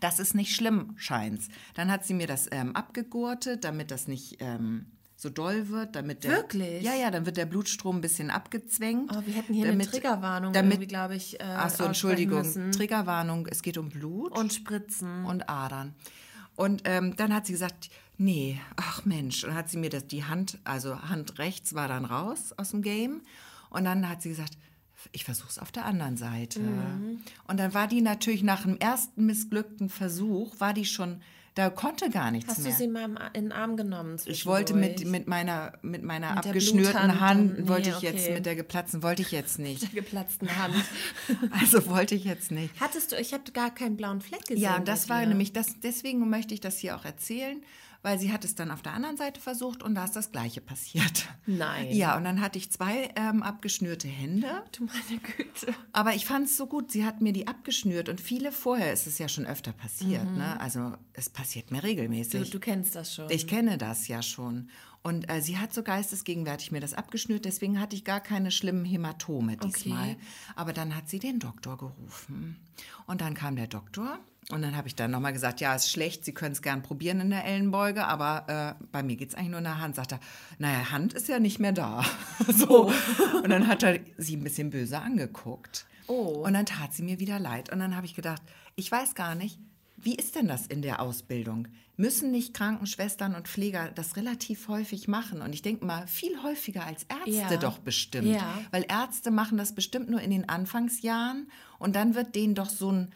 Das ist nicht schlimm, scheint's. Dann hat sie mir das ähm, abgegurtet, damit das nicht ähm, so doll wird. Damit der, Wirklich? Ja, ja, dann wird der Blutstrom ein bisschen abgezwängt. Oh, wir hätten hier damit, eine Triggerwarnung damit- glaube ich, äh, Ach so, Entschuldigung. müssen. Triggerwarnung, es geht um Blut Und Spritzen. und Adern. Und ähm, dann hat sie gesagt, nee, ach Mensch. Und hat sie mir das, die Hand, also Hand rechts war dann raus aus dem Game. Und dann hat sie gesagt, ich versuche es auf der anderen Seite. Mhm. Und dann war die natürlich nach dem ersten missglückten Versuch, war die schon, da konnte gar nichts Hast mehr. du sie mal in den Arm genommen? ich wollte mit, mit meiner, mit meiner Mit abgeschnürten Hand, nee, wollte ich jetzt, okay. mit der geplatzten, wollte ich jetzt nicht. [LAUGHS] der geplatzten Hand. [LAUGHS] Also wollte ich jetzt nicht. Hattest du, ich habe gar keinen blauen Fleck gesehen. Ja, das war dir. nämlich, das, deswegen möchte ich das hier auch erzählen, weil sie hat es dann auf der anderen Seite versucht und da ist das Gleiche passiert. Nein. Ja, und dann hatte ich zwei ähm, abgeschnürte Hände, Du meine Güte. aber ich fand es so gut, sie hat mir die abgeschnürt und viele vorher ist es ja schon öfter passiert, ne? also es passiert mir Du, regelmäßig. du kennst das schon. Ich kenne das ja schon. Und äh, sie hat so geistesgegenwärtig mir das abgeschnürt, deswegen hatte ich gar keine schlimmen Hämatome diesmal. Okay. Aber dann hat sie den Doktor gerufen. Und dann kam der Doktor und dann habe ich dann nochmal gesagt, ja, ist schlecht, Sie können es gern probieren in der Ellenbeuge, aber äh, bei mir geht es eigentlich nur in der Hand. Sagt er, naja, Hand ist ja nicht mehr da. [LAUGHS] so. Und dann hat er sie ein bisschen böse angeguckt. Oh. Und dann tat sie mir wieder leid. Und dann habe ich gedacht, ich weiß gar nicht, wie ist denn das in der Ausbildung? Müssen nicht Krankenschwestern und Pfleger das relativ häufig machen? Und ich denke mal, viel häufiger als Ärzte Ja. doch bestimmt. Ja. Weil Ärzte machen das bestimmt nur in den Anfangsjahren und dann wird denen doch so ein,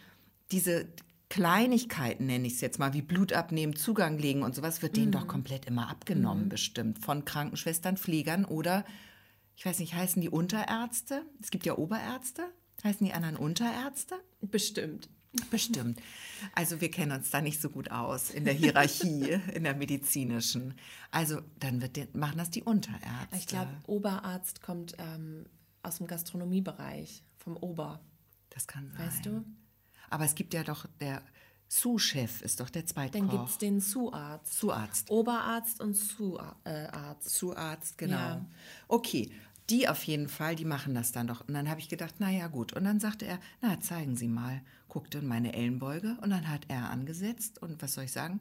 diese Kleinigkeiten, nenne ich es jetzt mal, wie Blut abnehmen, Zugang legen und sowas, wird Mhm. denen doch komplett immer abgenommen, bestimmt. Von Krankenschwestern, Pflegern oder, ich weiß nicht, heißen die Unterärzte? Es gibt ja Oberärzte. Heißen die anderen Unterärzte? Bestimmt. Bestimmt. Also wir kennen uns da nicht so gut aus in der Hierarchie, [LAUGHS] in der medizinischen. Also dann wird, die- machen das die Unterärzte. Ich glaube, Oberarzt kommt ähm, aus dem Gastronomiebereich, vom Ober. das kann sein. Weißt du? Aber es gibt ja doch, der Sous-Chef ist doch der Zweitkoch. Dann gibt es den Zu-Arzt. Zu-Arzt. Oberarzt und Zu-Arzt. Zu-Arzt, genau. Ja. Okay, die auf jeden Fall, die machen das dann doch. Und dann habe ich gedacht, na ja, gut. Und dann sagte er, na, zeigen Sie mal. Guckte in meine Ellenbeuge und dann hat er angesetzt. Und was soll ich sagen?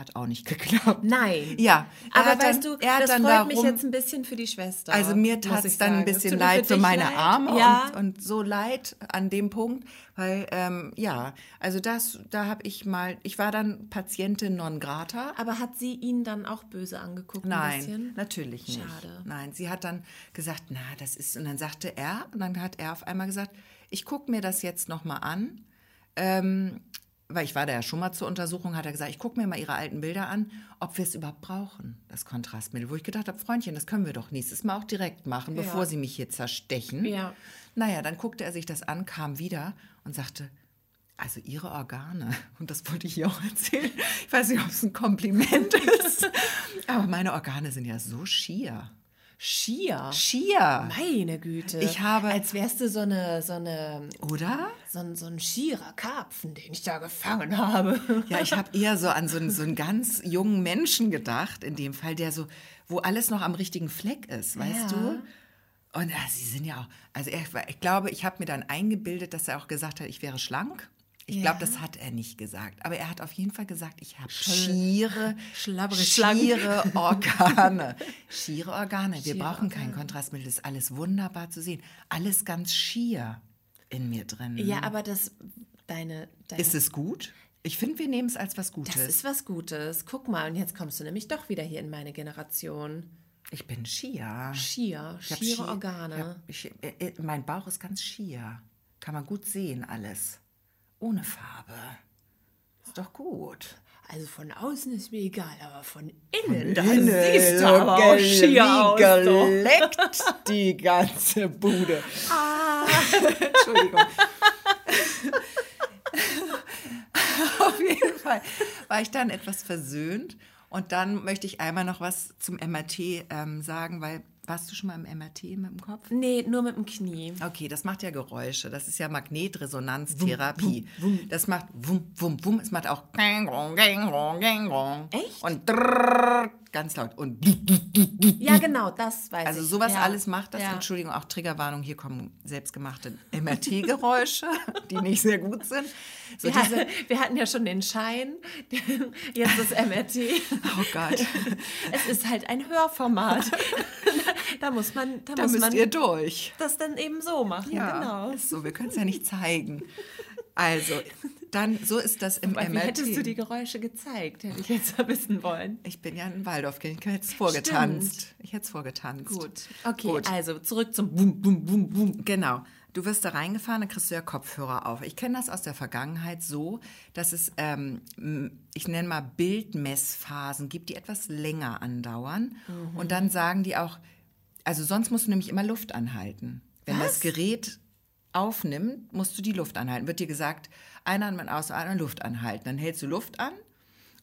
Hat auch nicht [LAUGHS] geklappt. Nein. Ja, er Aber weißt dann- du, er das freut mich darum- jetzt ein bisschen für die Schwester. Also mir tat es dann ein sagen. Bisschen leid für meine leid. Arme Ja. und, und so leid an dem Punkt, weil ähm, ja, also das, da habe ich mal, ich war dann Patientin non grata. Aber hat sie ihn dann auch böse angeguckt? Ein Nein, natürlich nicht. Schade. Nein, sie hat dann gesagt, na, das ist, und dann sagte er, und dann hat er auf einmal gesagt, ich gucke mir das jetzt nochmal an. Ähm, weil ich war da ja schon mal zur Untersuchung, hat er gesagt, ich gucke mir mal Ihre alten Bilder an, ob wir es überhaupt brauchen, das Kontrastmittel. Wo ich gedacht habe, Freundchen, das können wir doch nächstes Mal auch direkt machen, Ja. bevor Sie mich hier zerstechen. Ja. Naja, dann guckte er sich das an, kam wieder und sagte, also Ihre Organe, und das wollte ich hier auch erzählen, ich weiß nicht, ob es ein Kompliment [LAUGHS] ist, aber meine Organe sind ja so schier. Schier. Schier. Meine Güte. Ich habe- Als wärst du so eine, so eine, Oder? so ein, so ein schierer Karpfen, den ich da gefangen habe. Ja, ich habe eher so an so einen, so einen ganz jungen Menschen gedacht, in dem Fall, der so, wo alles noch am richtigen Fleck ist, weißt Ja. du? Und ja, sie sind ja auch, also er, ich glaube, ich habe mir dann eingebildet, dass er auch gesagt hat, ich wäre schlank. Ich Ja. glaube, das hat er nicht gesagt. Aber er hat auf jeden Fall gesagt, ich habe schiere, schiere Organe. [LAUGHS] Schiere Organe. Wir Schiere brauchen kein Organe. Kontrastmittel. Das ist alles wunderbar zu sehen. Alles ganz schier in mir drin. Ja, aber das, deine, deine Ist es gut? Ich finde, wir nehmen es als was Gutes. das ist was Gutes. Guck mal, und jetzt kommst du nämlich doch wieder hier in meine Generation. ich bin schier. Schier, Ich schiere schier- Organe. Ich hab, ich, äh, mein Bauch ist ganz schier. Kann man gut sehen, alles. Ohne Farbe. Ist doch gut. Also von außen ist mir egal, aber von innen, da siehst du aber auch schier aus. geleckt, [LAUGHS] die ganze Bude. Ah. [LAUGHS] Entschuldigung. [LAUGHS] Auf jeden Fall war ich dann etwas versöhnt. Und dann möchte ich einmal noch was zum MRT ähm, sagen, weil warst du schon mal im MRT mit dem Kopf? Nee, nur mit dem Knie. Okay, das macht ja Geräusche. Das ist ja Magnetresonanztherapie. Das macht wum, wum, wum. Es macht auch. Echt? Und drrrr, ganz laut. Und Ja, genau, das weiß also ich. sowas ja. alles macht das. Ja. Entschuldigung, auch Triggerwarnung. Hier kommen selbstgemachte MRT-Geräusche, [LAUGHS] die nicht sehr gut sind. So Wir, diese, wir hatten ja schon den Schein, [LAUGHS] jetzt das MRT. [LAUGHS] oh Gott, Es ist halt ein Hörformat. Da muss man, da da muss müsst man ihr durch. das dann eben so machen. genau. ist so, wir können es ja nicht zeigen. Also, dann, so ist das im Weil wie MRT. hättest du die Geräusche gezeigt, hätte ich jetzt [LAUGHS] wissen wollen. Ich bin ja ein Waldorfkind, ich hätte es vorgetanzt. Ich hätte es vorgetanzt. Gut. Okay, Gut. also zurück zum Bum, Bum, Bum, Bum. Genau. Du wirst da reingefahren, dann kriegst du ja Kopfhörer auf. Ich kenne das aus der Vergangenheit so, dass es, ähm, ich nenne mal Bildmessphasen gibt, die etwas länger andauern. Und dann sagen die auch, also sonst musst du nämlich immer Luft anhalten. Wenn Was? das Gerät aufnimmt, musst du die Luft anhalten. Wird dir gesagt, einatmen, ausatmen, Luft anhalten. Dann hältst du Luft an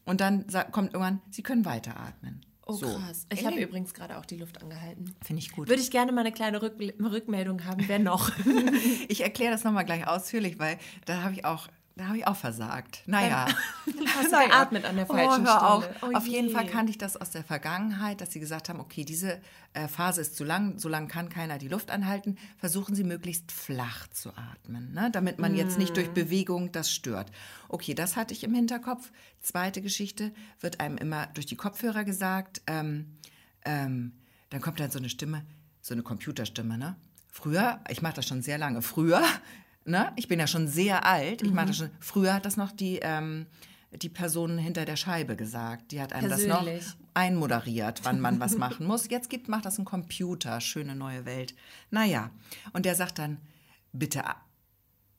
und dann kommt irgendwann, sie können weiteratmen. Oh So. krass. Ich habe übrigens gerade auch die Luft angehalten. Finde ich gut. Würde ich gerne mal eine kleine Rück Rückmeldung haben. Wer noch? [LAUGHS] Ich erkläre das nochmal gleich ausführlich, weil da habe ich auch, da habe ich auch versagt. Naja. [LAUGHS] Hast du [LAUGHS] geatmet an der falschen oh, hör auf. Stelle? Oh Auf jeden je. Fall kannte ich das aus der Vergangenheit, dass sie gesagt haben, okay, diese äh, Phase ist zu lang, so lang kann keiner die Luft anhalten. Versuchen Sie möglichst flach zu atmen, ne? damit man jetzt nicht Mm. durch Bewegung das stört. Okay, das hatte ich im Hinterkopf. Zweite Geschichte wird einem immer durch die Kopfhörer gesagt, ähm, ähm, dann kommt dann so eine Stimme, so eine Computerstimme, ne? Früher, ich mache das schon sehr lange, früher, ne? Ich bin ja schon sehr alt, ich mache das schon, früher hat das noch die, ähm, die Person hinter der Scheibe gesagt. Die hat einem das noch einmoderiert, wann man was [LAUGHS] machen muss. Jetzt gibt, macht das ein Computer, schöne neue Welt. Naja, und der sagt dann, bitte,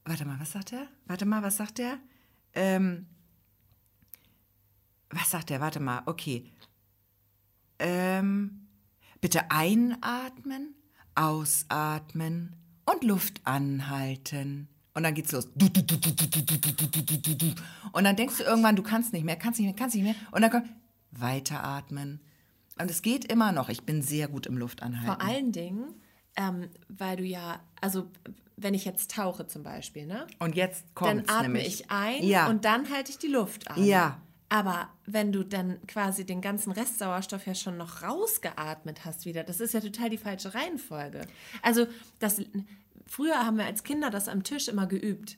warte mal, was sagt er? Warte mal, was sagt er? Ähm, was sagt er? Warte mal, okay. Ähm, bitte einatmen, ausatmen und Luft anhalten. Und dann geht's los. Und dann denkst du irgendwann, du kannst nicht mehr, kannst nicht mehr, kannst nicht mehr. Und dann kommt weiteratmen. Und es geht immer noch. Ich bin sehr gut im Luftanhalten. Vor allen Dingen, ähm, weil du ja, also wenn ich jetzt tauche zum Beispiel, ne? Und jetzt kommt Dann atme nämlich. ich ein ja. und dann halte ich die Luft an. Ja. Aber wenn du dann quasi den ganzen Restsauerstoff ja schon noch rausgeatmet hast wieder, das ist ja total die falsche Reihenfolge. Also das, früher haben wir als Kinder das am Tisch immer geübt.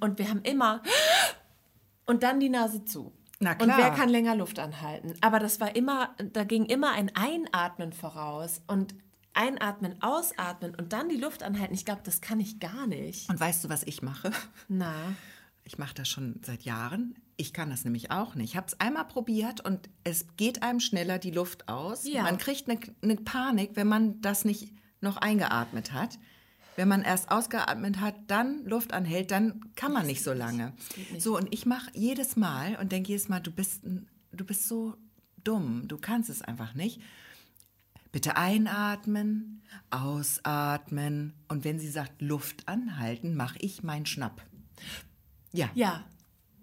Und wir haben immer und dann die Nase zu. Na Und klar. wer kann länger Luft anhalten? Aber das war immer, da ging immer ein Einatmen voraus und Einatmen, Ausatmen und dann die Luft anhalten. Ich glaube, das kann ich gar nicht. Und weißt du, was ich mache? Na, Ich mache das schon seit Jahren. Ich kann das nämlich auch nicht. Ich habe es einmal probiert und es geht einem schneller die Luft aus. Ja. Man kriegt eine, eine Panik, wenn man das nicht noch eingeatmet hat. Wenn man erst ausgeatmet hat, dann Luft anhält, dann kann man nicht so lange. So, und ich mache jedes Mal und denke jedes Mal, du bist, du bist so dumm, du kannst es einfach nicht. Bitte einatmen, ausatmen. Und wenn sie sagt Luft anhalten, mache ich meinen Schnapp. Ja, ja,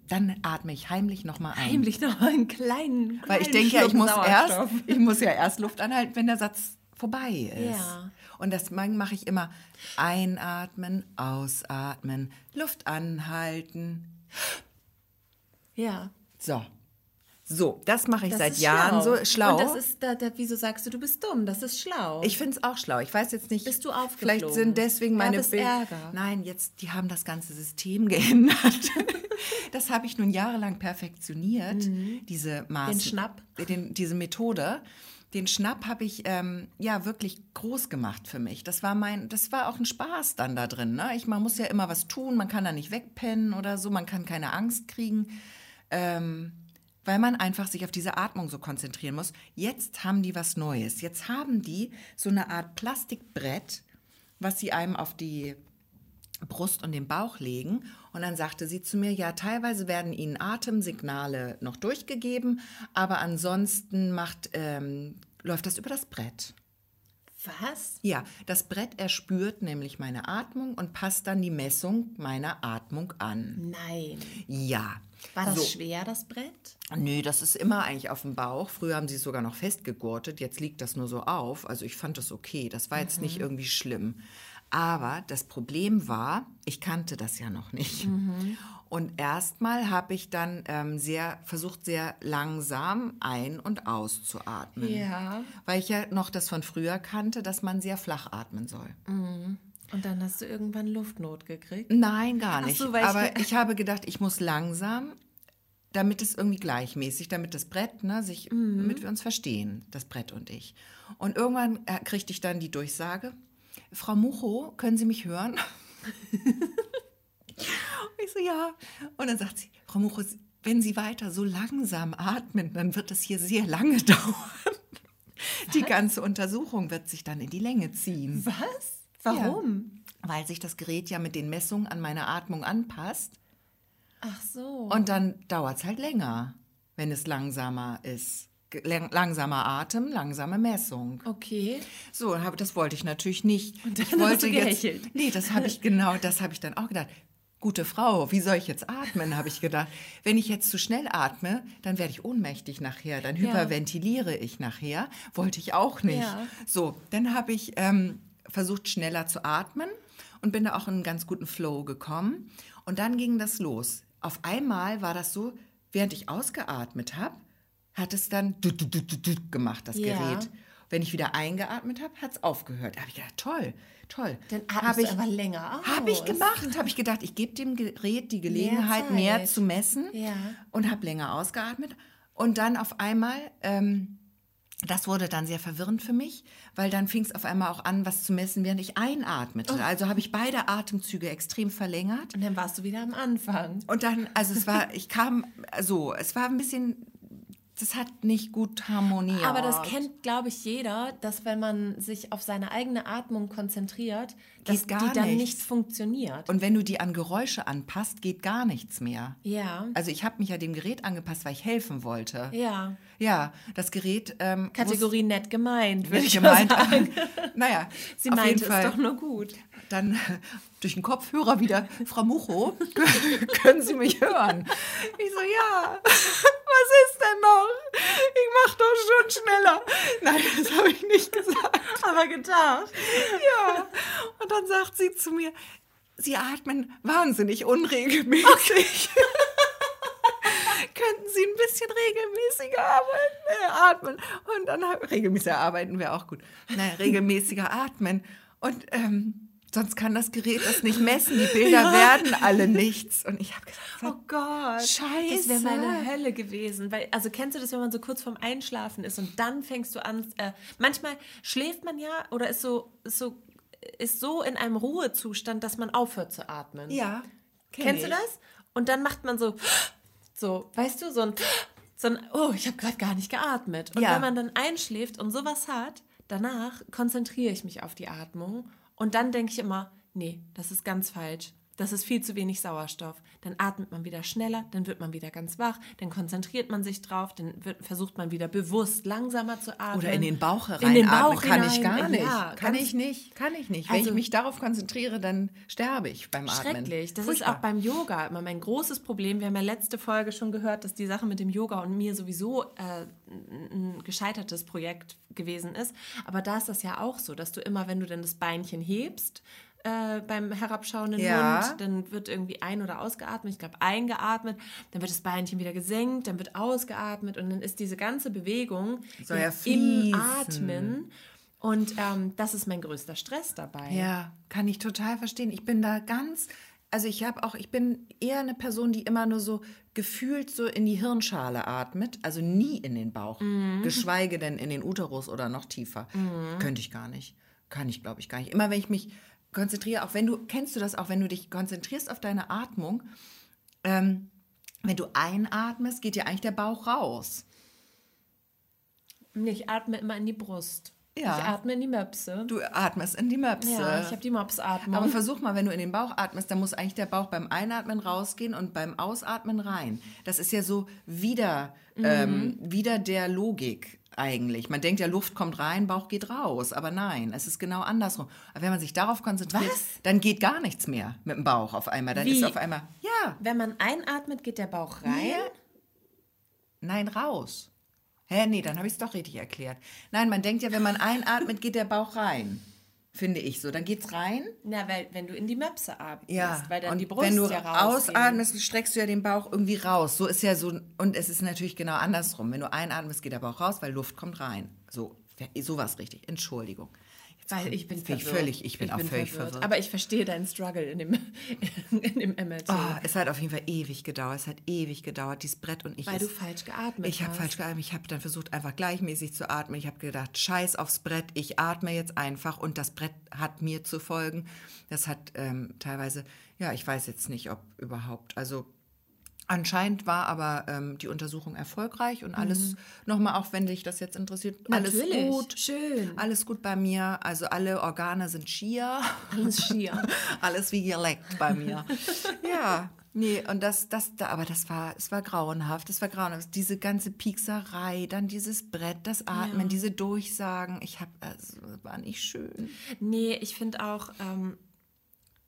dann atme ich heimlich nochmal ein. heimlich noch mal einen kleinen, Weil ich kleinen denke ja, ich muss, erst, ich muss ja erst Luft anhalten, wenn der Satz vorbei ist. Ja. Und das mache ich immer einatmen, ausatmen, Luft anhalten. Ja. So, So, das mache ich Das seit Jahren schlau. so schlau. Und das ist, da, da, wieso sagst du, du bist dumm? Das ist schlau. ich finde es auch schlau. Ich weiß jetzt nicht. Bist du Vielleicht aufgeflogen? sind deswegen meine Gab es Bild- Ärger? Nein, jetzt, die haben das ganze System [LAUGHS] geändert. [LAUGHS] das habe ich nun jahrelang perfektioniert, diese Maß. Mhm. Den Schnapp? Den, diese Methode. Den Schnapp habe ich ähm, ja wirklich groß gemacht für mich. Das war mein, das war auch ein Spaß dann da drin. Ne? Ich, man muss ja immer was tun, man kann da nicht wegpennen oder so, man kann keine Angst kriegen. Ähm, weil man einfach sich auf diese Atmung so konzentrieren muss. Jetzt haben die was Neues. Jetzt haben die so eine Art Plastikbrett, was sie einem auf die Brust und den Bauch legen. Und dann sagte sie zu mir, ja, teilweise werden ihnen Atemsignale noch durchgegeben, aber ansonsten macht, ähm, läuft das über das Brett. Was? Ja, das Brett erspürt nämlich meine Atmung und passt dann die Messung meiner Atmung an. Nein. Ja. War das so. schwer, das Brett? Nö, das ist immer eigentlich auf dem Bauch. Früher haben sie es sogar noch festgegurtet, jetzt liegt das nur so auf. Also ich fand das okay, das war jetzt nicht irgendwie schlimm. Aber das Problem war, ich kannte das ja noch nicht. Und erstmal habe ich dann ähm, sehr versucht, sehr langsam ein- und auszuatmen. Ja. Weil ich ja noch das von früher kannte, dass man sehr flach atmen soll. Und dann hast du irgendwann Luftnot gekriegt? Nein, gar nicht. so, weil ich- Aber [LAUGHS] ich, habe gedacht, ich muss langsam, damit es irgendwie gleichmäßig, damit das Brett, ne, sich, Mhm. damit wir uns verstehen, das Brett und ich. Und irgendwann äh, kriegte ich dann die Durchsage, Frau Mucho, können Sie mich hören? Und [LAUGHS] ich so, ja. Und dann sagt sie, Frau Mucho, wenn Sie weiter so langsam atmen, dann wird das hier sehr lange [LAUGHS] dauern. Die ganze Untersuchung wird sich dann in die Länge ziehen. Was? Warum? Weil sich das Gerät ja mit den Messungen an meine Atmung anpasst. Ach so. Und dann dauert es halt länger, wenn es langsamer ist. Langsamer Atem, langsame Messung. okay. So, das wollte ich natürlich nicht. Und dann ich hast wollte du jetzt, nee, das habe ich genau, das habe ich dann auch gedacht. Gute Frau, wie soll ich jetzt atmen, habe ich gedacht. Wenn ich jetzt zu schnell atme, dann werde ich ohnmächtig nachher, dann Ja. hyperventiliere ich nachher. Wollte ich auch nicht. Ja. So, dann habe ich ähm, versucht, schneller zu atmen und bin da auch in einen ganz guten Flow gekommen. Und dann ging das los. Auf einmal war das so, während ich ausgeatmet habe, hat es dann du, du, du, du, du gemacht, das Ja. Gerät. Wenn ich wieder eingeatmet habe, hat es aufgehört. Da habe ich gedacht, toll, toll. Dann Hab atmest ich, aber länger. Habe ich gemacht. Habe ich gedacht, ich gebe dem Gerät die Gelegenheit, Zeit. mehr, zu messen Ja. und habe länger ausgeatmet. Und dann auf einmal, ähm, das wurde dann sehr verwirrend für mich, weil dann fing es auf einmal auch an, was zu messen, während ich einatmete. Oh. Also habe ich beide Atemzüge extrem verlängert. Und dann warst du wieder am Anfang. Und dann, also es war, ich kam so, es war ein bisschen, das hat nicht gut harmoniert. Aber das kennt, glaube ich, jeder, dass wenn man sich auf seine eigene Atmung konzentriert, dass Geht gar die dann nichts. nicht funktioniert. Und wenn du die an Geräusche anpasst, geht gar nichts mehr. ja. Also ich habe mich ja dem Gerät angepasst, weil ich helfen wollte. Ja. Ja, das Gerät. Ähm, Kategorie nett gemeint, würde ich gemeint. sagen. [LAUGHS] naja, Sie auf meinte jeden es Fall. doch nur gut. Dann äh, durch den Kopfhörer wieder, Frau Mucho, [LAUGHS] können Sie mich hören? Ich so, ja, [LAUGHS] was ist denn noch? Ich mach doch schon schneller. Nein, das habe ich nicht gesagt. Aber gedacht. Ja. Und dann sagt sie zu mir, Sie atmen wahnsinnig unregelmäßig. [LAUGHS] Könnten Sie ein bisschen regelmäßiger arbeiten, äh, atmen? Und dann regelmäßiger arbeiten wäre auch gut. Nein, regelmäßiger atmen. Und ähm, sonst kann das Gerät das nicht messen. Die Bilder werden alle nichts. Und ich habe gesagt, Oh Gott. Scheiße. Das wäre meine Hölle gewesen. Weil, also kennst du das, wenn man so kurz vorm Einschlafen ist und dann fängst du an, äh, manchmal schläft man ja oder ist so, ist so, ist so in einem Ruhezustand, dass man aufhört zu atmen. ja. kenn Kennst du ich. das? Und dann macht man so, so, weißt du, so ein, so ein oh, ich habe gerade gar nicht geatmet. Und Ja. wenn man dann einschläft und sowas hat, danach konzentriere ich mich auf die Atmung und dann denke ich immer, nee, das ist ganz falsch. Das ist viel zu wenig Sauerstoff. Dann atmet man wieder schneller, dann wird man wieder ganz wach, dann konzentriert man sich drauf, dann wird, versucht man wieder bewusst langsamer zu atmen. Oder in den Bauch In den. Bauch kann ich hinein. gar nicht. Ja, kann ich nicht. Kann ich nicht. Wenn Also- ich mich darauf konzentriere, dann sterbe ich beim Atmen. Schrecklich. Das Furchtbar. ist auch beim Yoga immer mein großes Problem. Wir haben ja letzte Folge schon gehört, dass die Sache mit dem Yoga und mir sowieso äh, ein gescheitertes Projekt gewesen ist. Aber da ist das ja auch so, dass du immer, wenn du dann das Beinchen hebst, äh, beim herabschauenden Ja. Hund. Dann wird irgendwie ein- oder ausgeatmet. Ich glaube, eingeatmet. Dann wird das Beinchen wieder gesenkt. Dann wird ausgeatmet. Und dann ist diese ganze Bewegung ja im. Atmen. Und ähm, das ist mein größter Stress dabei. Ja, kann ich total verstehen. Ich bin da ganz, also ich habe auch, ich bin eher eine Person, die immer nur so gefühlt so in die Hirnschale atmet, also nie in den Bauch, geschweige denn in den Uterus oder noch tiefer. Könnte ich gar nicht. Kann ich, glaube ich, gar nicht. Immer wenn ich mich konzentriere, auch wenn du, kennst du das auch, wenn du dich konzentrierst auf deine Atmung, ähm, wenn du einatmest, geht ja eigentlich der Bauch raus. Ich atme immer in die Brust. Ja. Ich atme in die Möpse. Du atmest in die Möpse. ja, ich habe die Mopsatmung. Aber versuch mal, wenn du in den Bauch atmest, dann muss eigentlich der Bauch beim Einatmen rausgehen und beim Ausatmen rein. Das ist ja so wieder, ähm, wieder der Logik eigentlich. Man denkt ja, Luft kommt rein, Bauch geht raus. Aber nein, es ist genau andersrum. Aber wenn man sich darauf konzentriert, Was? dann geht gar nichts mehr mit dem Bauch auf einmal. Dann Wie? ist auf einmal, ja, Wenn man einatmet, geht der Bauch rein. Ja. nein, raus. Hä, nee, dann habe ich es doch richtig erklärt. Nein, man denkt ja, wenn man einatmet, geht der Bauch rein. Finde ich so. Dann geht's rein. Na, weil wenn du in die Möpse atmest, Ja, weil dann und die Brust wenn du ja ausatmest, streckst du ja den Bauch irgendwie raus. So ist ja so, und es ist natürlich genau andersrum. Wenn du einatmest, geht der Bauch raus, weil Luft kommt rein. So, so war es richtig. Entschuldigung. Weil ich bin bin ich völlig, ich bin auch völlig verwirrt. Aber ich verstehe deinen Struggle in dem, [LAUGHS] in dem MRT. Oh, es hat auf jeden Fall ewig gedauert. Es hat ewig gedauert, dieses Brett und ich. weil es- du falsch geatmet Ich habe hast. falsch geatmet. Ich habe dann versucht, einfach gleichmäßig zu atmen. Ich habe gedacht, scheiß aufs Brett. Ich atme jetzt einfach und das Brett hat mir zu folgen. Das hat ähm, teilweise, ja, ich weiß jetzt nicht, ob überhaupt. Also anscheinend war aber ähm, die Untersuchung erfolgreich und alles nochmal, auch wenn dich das jetzt interessiert, alles Mhm. Natürlich. gut. Schön. Alles gut bei mir. Also alle Organe sind schier. Alles schier. [LAUGHS] Alles wie geleckt bei mir. [LAUGHS] ja, nee, und das, das, da, aber das war, es war grauenhaft, es war grauenhaft. Diese ganze Piekserei, dann dieses Brett, das Atmen, diese Durchsagen, ich habe, also, war nicht schön. Nee, ich finde auch ähm,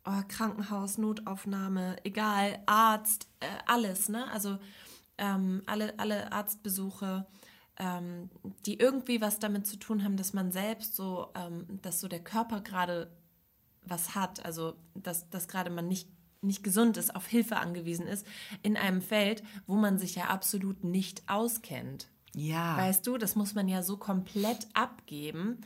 oh, Krankenhaus, Notaufnahme, egal, Arzt, äh, alles, ne? Also ähm, alle, alle Arztbesuche, ähm, die irgendwie was damit zu tun haben, dass man selbst so, ähm, dass so der Körper gerade was hat, also dass, dass gerade man nicht, nicht gesund ist, auf Hilfe angewiesen ist, in einem Feld, wo man sich ja absolut nicht auskennt. Ja. Weißt du, das muss man ja so komplett abgeben.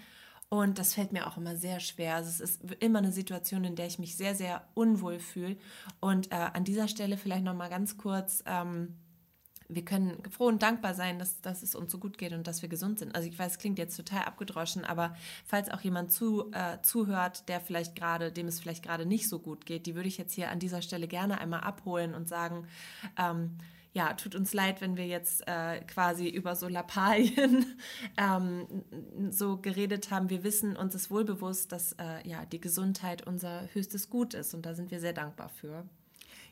Und das fällt mir auch immer sehr schwer. Also es ist immer eine Situation, in der ich mich sehr, sehr unwohl fühle. Und äh, an dieser Stelle vielleicht noch mal ganz kurz, ähm, wir können froh und dankbar sein, dass, dass es uns so gut geht und dass wir gesund sind. Also ich weiß, es klingt jetzt total abgedroschen, aber falls auch jemand zu, äh, zuhört, der vielleicht gerade, dem es vielleicht gerade nicht so gut geht, die würde ich jetzt hier an dieser Stelle gerne einmal abholen und sagen, ähm, ja, tut uns leid, wenn wir jetzt äh, quasi über so Lappalien [LAUGHS] ähm, so geredet haben. Wir wissen, uns ist wohl bewusst, dass äh, ja, die Gesundheit unser höchstes Gut ist und da sind wir sehr dankbar für.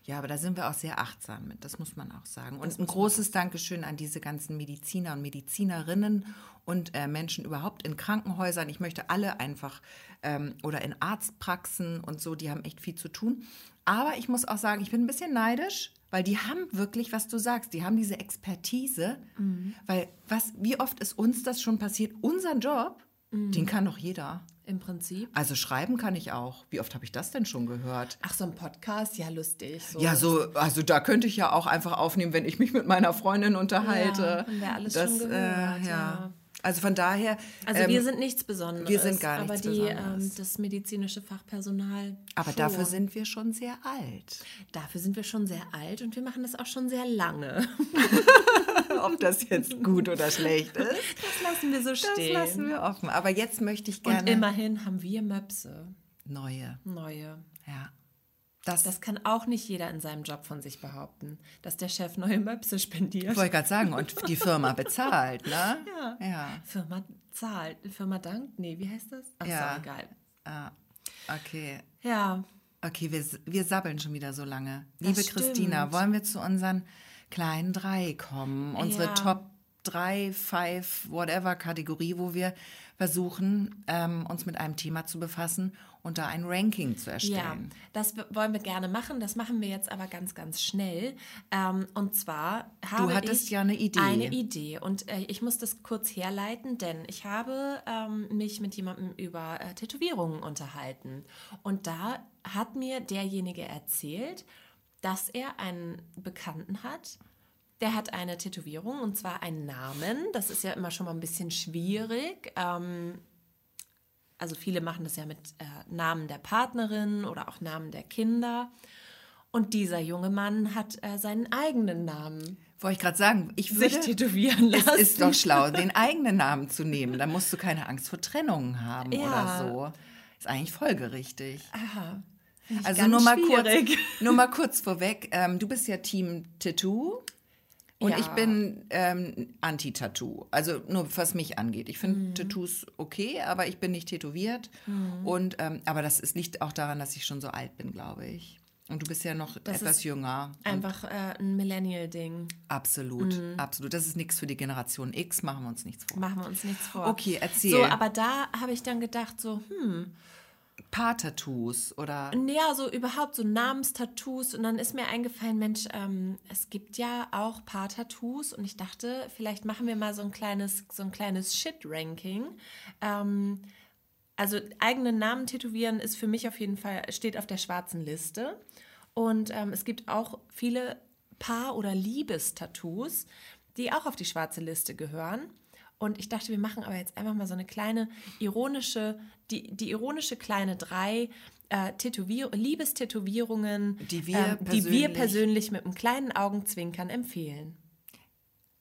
Ja, aber da sind wir auch sehr achtsam mit, das muss man auch sagen. Und ein großes Dankeschön an diese ganzen Mediziner und Medizinerinnen und äh, Menschen überhaupt in Krankenhäusern. Ich möchte alle einfach ähm, oder in Arztpraxen und so, die haben echt viel zu tun. Aber ich muss auch sagen, ich bin ein bisschen neidisch, weil die haben wirklich, was du sagst, die haben diese Expertise. Weil was, wie oft ist uns das schon passiert? Unser Job, den kann doch jeder. Im Prinzip. Also schreiben kann ich auch. Wie oft habe ich das denn schon gehört? Ach, so ein Podcast, ja, lustig. So. Ja, so, also da könnte ich ja auch einfach aufnehmen, wenn ich mich mit meiner Freundin unterhalte. Ja, haben wir alles schon gehört, ja. Also von daher. Also ähm, wir sind nichts Besonderes. wir sind gar aber nichts die, Besonderes. Ähm, das medizinische Fachpersonal. aber schon. dafür sind wir schon sehr alt. Dafür sind wir schon sehr alt und wir machen das auch schon sehr lange. [LAUGHS] Ob das jetzt gut oder schlecht ist, Das lassen wir so das stehen. lassen wir offen. Aber jetzt möchte ich gerne und immerhin haben wir Möpse. neue. Neue. Ja. Das, Das kann auch nicht jeder in seinem Job von sich behaupten, dass der Chef neue Möpse spendiert. wollte gerade sagen. Und die Firma [LAUGHS] bezahlt, ne? Ja. Ja. Firma zahlt. Firma dankt? Nee, wie heißt das? Ach Ja. so, egal. Ah, okay. Ja, Okay, wir, wir sabbeln schon wieder so lange. Das Liebe stimmt. Christina, wollen wir zu unseren kleinen drei kommen? Unsere Ja. Top 3, 5, whatever Kategorie, wo wir versuchen, ähm, uns mit einem Thema zu befassen und da ein Ranking zu Ja, erstellen. das w- wollen wir gerne machen. Das machen wir jetzt aber ganz, ganz schnell. Ähm, und zwar habe hattest ich ja eine Idee. Eine Idee. Und äh, ich muss das kurz herleiten, denn ich habe ähm, mich mit jemandem über äh, Tätowierungen unterhalten. Und da hat mir derjenige erzählt, dass er einen Bekannten hat, der hat eine Tätowierung und zwar einen Namen. Das ist ja immer schon mal ein bisschen schwierig. Ähm, also viele machen das ja mit äh, Namen der Partnerin oder auch Namen der Kinder. Und dieser junge Mann hat äh, seinen eigenen Namen Wollte ich gerade sagen, ich sich würde, tätowieren es lassen. ist doch schlau, den [LAUGHS] eigenen Namen zu nehmen. Da musst du keine Angst vor Trennungen haben Ja. oder so. Ist eigentlich folgerichtig. Aha. Also nur mal, kurz, nur mal kurz vorweg, ähm, du bist ja Team Tattoo und Ja. ich bin ähm, Anti-Tattoo. Also nur was mich angeht. Ich finde Mhm. Tattoos okay, aber ich bin nicht tätowiert. Und, ähm, aber das ist, liegt auch daran, dass ich schon so alt bin, glaube ich. Und du bist ja noch Das etwas jünger. Einfach äh, ein Millennial-Ding. Absolut, Mhm. absolut. Das ist nichts für die Generation X, machen wir uns nichts vor. Machen wir uns nichts vor. Okay, erzähl. So, aber da habe ich dann gedacht, so, hm, Paar-Tattoos oder ja, so überhaupt so Namenstattoos. Und dann ist mir eingefallen, Mensch, ähm, es gibt ja auch Paar-Tattoos. Und ich dachte, vielleicht machen wir mal so ein kleines, so ein kleines Shit-Ranking. Ähm, also eigenen Namen tätowieren ist für mich auf jeden Fall, steht auf der schwarzen Liste. Und ähm, es gibt auch viele Paar- oder Liebestattoos, die auch auf die schwarze Liste gehören. Und ich dachte, wir machen aber jetzt einfach mal so eine kleine ironische, die, die ironische kleine drei äh, Tätowier Liebestätowierungen, Die wir ähm, die wir persönlich- mit einem kleinen Augenzwinkern empfehlen.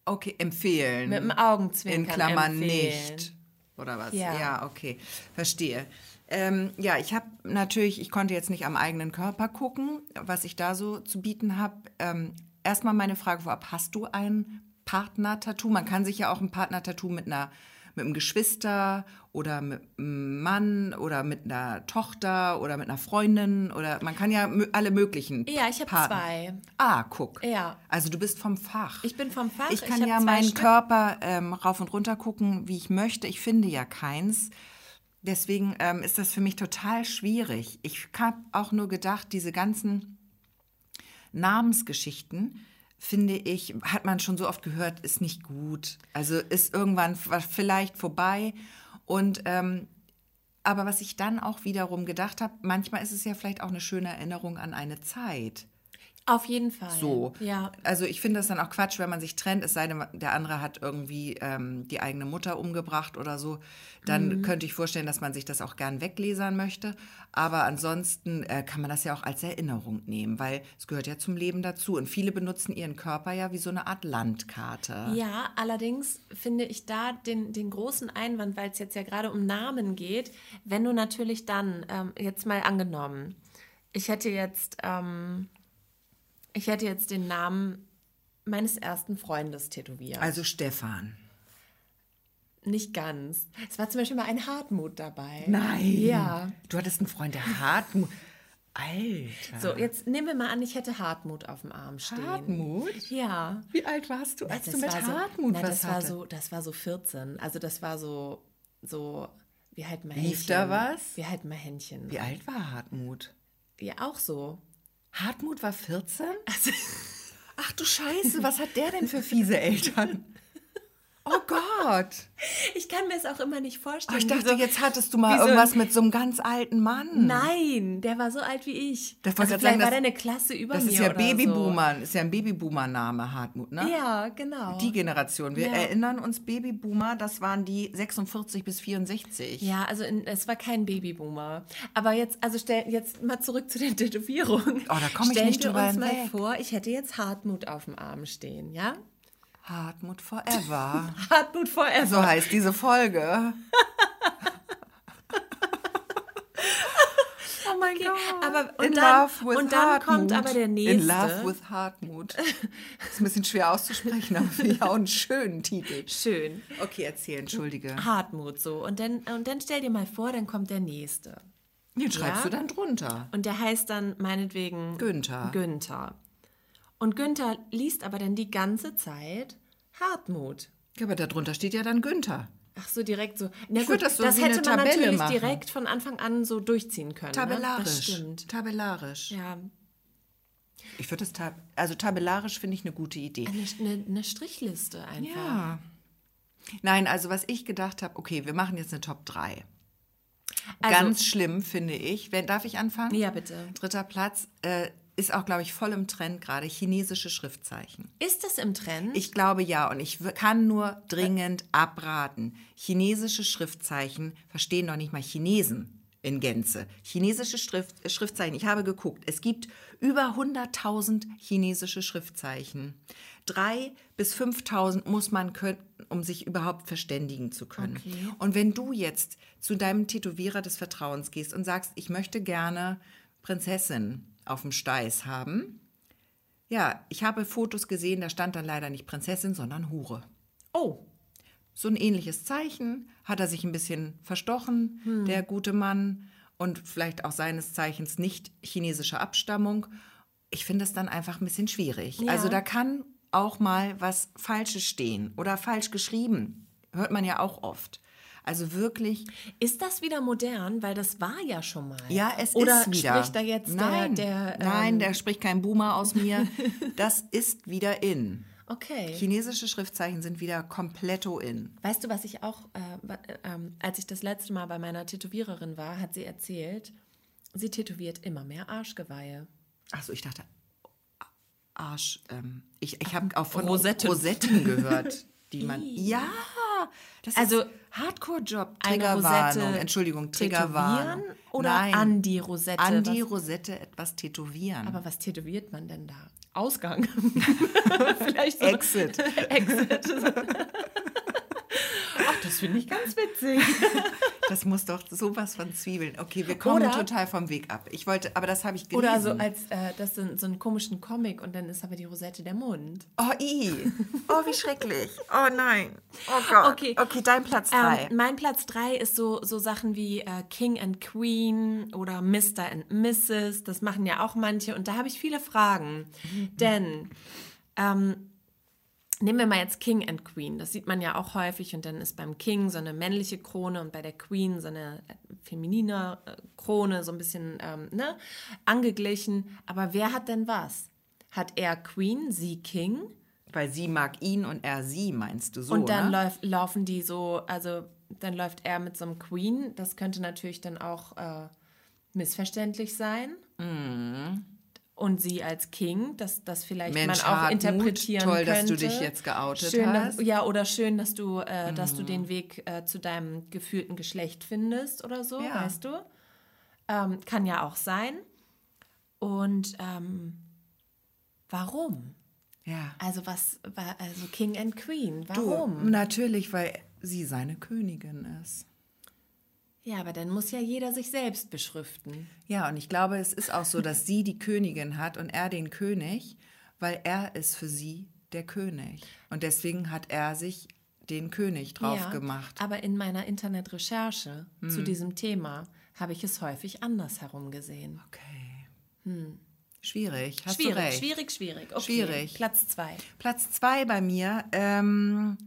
okay, empfehlen. Mit einem Augenzwinkern In Klammern empfehlen. nicht. Oder was? Ja. okay. Verstehe. Ähm, ja, ich habe natürlich, ich konnte jetzt nicht am eigenen Körper gucken, was ich da so zu bieten habe. Ähm, erstmal meine Frage vorab: Hast du ein Partner-Tattoo? Man kann sich ja auch ein Partner-Tattoo mit einer mit einem Geschwister oder mit einem Mann oder mit einer Tochter oder mit einer Freundin oder man kann ja alle möglichen. Ja, ich habe zwei. Ah, guck. Ja. Also du bist vom Fach. Ich bin vom Fach. Ich kann hab ja meinen Stück. Körper ähm, rauf und runter gucken, wie ich möchte. Ich finde ja keins. Deswegen ähm, ist das für mich total schwierig. Ich habe auch nur gedacht, diese ganzen Namensgeschichten, finde ich, hat man schon so oft gehört, ist nicht gut. Also ist irgendwann vielleicht vorbei. Und ähm, aber was ich dann auch wiederum gedacht habe, manchmal ist es ja vielleicht auch eine schöne Erinnerung an eine Zeit. Auf jeden Fall. So. Ja. Also ich finde das dann auch Quatsch, wenn man sich trennt, es sei denn, der andere hat irgendwie ähm, die eigene Mutter umgebracht oder so. Dann Mhm. könnte ich vorstellen, dass man sich das auch gern weglesern möchte. Aber ansonsten äh, kann man das ja auch als Erinnerung nehmen, weil es gehört ja zum Leben dazu. Und viele benutzen ihren Körper ja wie so eine Art Landkarte. Ja, allerdings finde ich da den, den großen Einwand, weil es jetzt ja gerade um Namen geht, wenn du natürlich dann, ähm, jetzt mal angenommen, ich hätte jetzt, ähm, ich hätte jetzt den Namen meines ersten Freundes tätowiert. Also Stefan. Nicht ganz. Es war zum Beispiel mal ein Hartmut dabei. Nein. Ja. Du hattest einen Freund, der Hartmut. Alter. So, jetzt nehmen wir mal an, ich hätte Hartmut auf dem Arm stehen. Hartmut? Ja. Wie alt warst du, als Das du mit so, Hartmut na, was das war so, das war so 14. Also das war so, so, wie halt mal Lief da Händchen. was? Wie halt mal Händchen. Wie alt war Hartmut? Ja, auch so. Hartmut war 14? Also, [LAUGHS] Ach du Scheiße, was hat der denn für fiese Eltern? [LAUGHS] Oh Gott. ich kann mir es auch immer nicht vorstellen. Oh, ich dachte, so, jetzt hattest du mal so irgendwas mit so einem ganz alten Mann. Nein, der war so alt wie ich. Das also ich vielleicht sagen, war das- der eine Klasse über Das mir ist ja Babyboomer, ist ja ein Babyboomer-Name, Hartmut, ne? So. Ja, genau. Die Generation. Wir Ja. erinnern uns, Babyboomer, das waren die 46 bis 64. ja, also in, es war kein Babyboomer. Aber jetzt, also stell jetzt mal zurück zu den Tätowierungen. Oh, da komm ich nicht drüber uns mal vor, ich hätte jetzt Hartmut auf dem Arm stehen, ja? Hartmut Forever. [LAUGHS] Hartmut forever. so heißt diese Folge. [LAUGHS] oh mein Okay, Gott. aber- und In dann- love with und dann Hartmut. kommt aber der In nächste. Love with Hartmut. [LAUGHS] Ist ein bisschen schwer auszusprechen, aber finde ich auch einen schönen Titel. Schön. Okay, erzähl, entschuldige. Hartmut so. Und dann, und dann stell dir mal vor, dann kommt der nächste. Den schreibst Ja? du dann drunter. Und der heißt dann meinetwegen Günther. Günther. Und Günther liest aber dann die ganze Zeit Hartmut. Ja, aber darunter steht ja dann Günther. Ach so, direkt so. Na Ich würd das so wie hätte man Tabelle natürlich machen. direkt von Anfang an so durchziehen können. Ne? Das Tabellarisch. stimmt. Tabellarisch. Ja, Ich würde das tab also tabellarisch finde ich eine gute Idee. eine, eine, eine Strichliste einfach. Ja. Nein, also was ich gedacht habe, okay, wir machen jetzt eine Top 3. Also- Ganz schlimm finde ich. Wer, darf ich anfangen? Ja, bitte. Dritter Platz äh, ist auch, glaube ich, voll im Trend gerade chinesische Schriftzeichen. Ist das im Trend? Ich glaube ja und ich kann nur dringend abraten. Chinesische Schriftzeichen verstehen doch nicht mal Chinesen in Gänze. Chinesische Schrift, Schriftzeichen, ich habe geguckt, es gibt über 100.000 chinesische Schriftzeichen. Drei bis 5.000 muss man können, um sich überhaupt verständigen zu können. Okay. Und wenn du jetzt zu deinem Tätowierer des Vertrauens gehst und sagst, ich möchte gerne Prinzessin auf dem Steiß haben, ja, ich habe Fotos gesehen, da stand dann leider nicht Prinzessin, sondern Hure. oh, So ein ähnliches Zeichen hat er sich ein bisschen verstochen, Hm. der gute Mann, und vielleicht auch seines Zeichens nicht chinesischer Abstammung. Ich finde es dann einfach ein bisschen schwierig. Ja. Also da kann auch mal was Falsches stehen oder falsch geschrieben. Hört man ja auch oft. Also wirklich, ist das wieder modern? Weil das war ja schon mal. ja, es Oder ist wieder. spricht da jetzt nein, der, der nein, ähm, der spricht kein Boomer aus mir. [LAUGHS] Das ist wieder in. Okay. Chinesische Schriftzeichen sind wieder kompletto in. Weißt du, was ich auch, äh, äh, als ich das letzte Mal bei meiner Tätowiererin war, hat sie erzählt, sie tätowiert immer mehr Arschgeweihe. Achso, ich dachte, Arsch. Ähm, ich ich habe auch von Rosetten. Rosetten gehört, die man. [LAUGHS] Ja, das Also, Hardcore-Job. Triggerwarnung. Entschuldigung, tätowieren Triggerwarnung. oder Nein, an die Rosette? An die Rosette etwas tätowieren. Aber was tätowiert man denn da? Ausgang. [LAUGHS] [LAUGHS] Vielleicht so. Exit. [LAUGHS] Exit. Ach, das finde ich ganz witzig. [LAUGHS] Das muss doch sowas von Zwiebeln. Okay, wir kommen Oder- total vom Weg ab. Ich wollte, aber das habe ich gelesen. Oder so als äh, das so, so einen komischen Comic und dann ist aber die Rosette der Mund. Oh, i. Oh, wie schrecklich. Oh nein. Oh Gott. Okay. Okay, dein Platz drei. Ähm, mein Platz 3 ist so, so Sachen wie äh, King and Queen oder Mr. and Mrs. Das machen ja auch manche. Und da habe ich viele Fragen. Denn ähm, nehmen wir mal jetzt King and Queen. Das sieht man ja auch häufig. Und dann ist beim King so eine männliche Krone und bei der Queen so eine äh, feminine äh, Krone, so ein bisschen ähm, ne, angeglichen. Aber wer hat denn was? Hat er Queen, sie King? Weil sie mag ihn und er sie, meinst du so? Und dann ne? läuft, laufen die so, also dann läuft er mit so einem Queen. Das könnte natürlich dann auch äh, missverständlich sein. Mhm. Und sie als King, dass das vielleicht Mensch, man auch Hartmut, interpretieren toll, könnte. dass du dich jetzt geoutet schön, hast. Mhm. Dass, ja, oder schön, dass du, äh, dass du den Weg äh, zu deinem gefühlten Geschlecht findest oder so, Ja. weißt du? Ähm, kann ja auch sein. Und ähm, warum? Ja. Also was, wa- also King and Queen, Du, warum? natürlich, weil sie seine Königin ist. Ja, aber dann muss ja jeder sich selbst beschriften. Ja, und ich glaube, es ist auch so, dass sie die Königin hat und er den König, weil er ist für sie der König. Und deswegen hat er sich den König drauf ja, gemacht. Aber in meiner Internetrecherche Hm. zu diesem Thema habe ich es häufig anders herum gesehen. Okay. Schwierig, hast du Hm. schwierig, recht. schwierig, schwierig. Okay, Schwierig. Platz zwei. Platz zwei bei mir, ähm,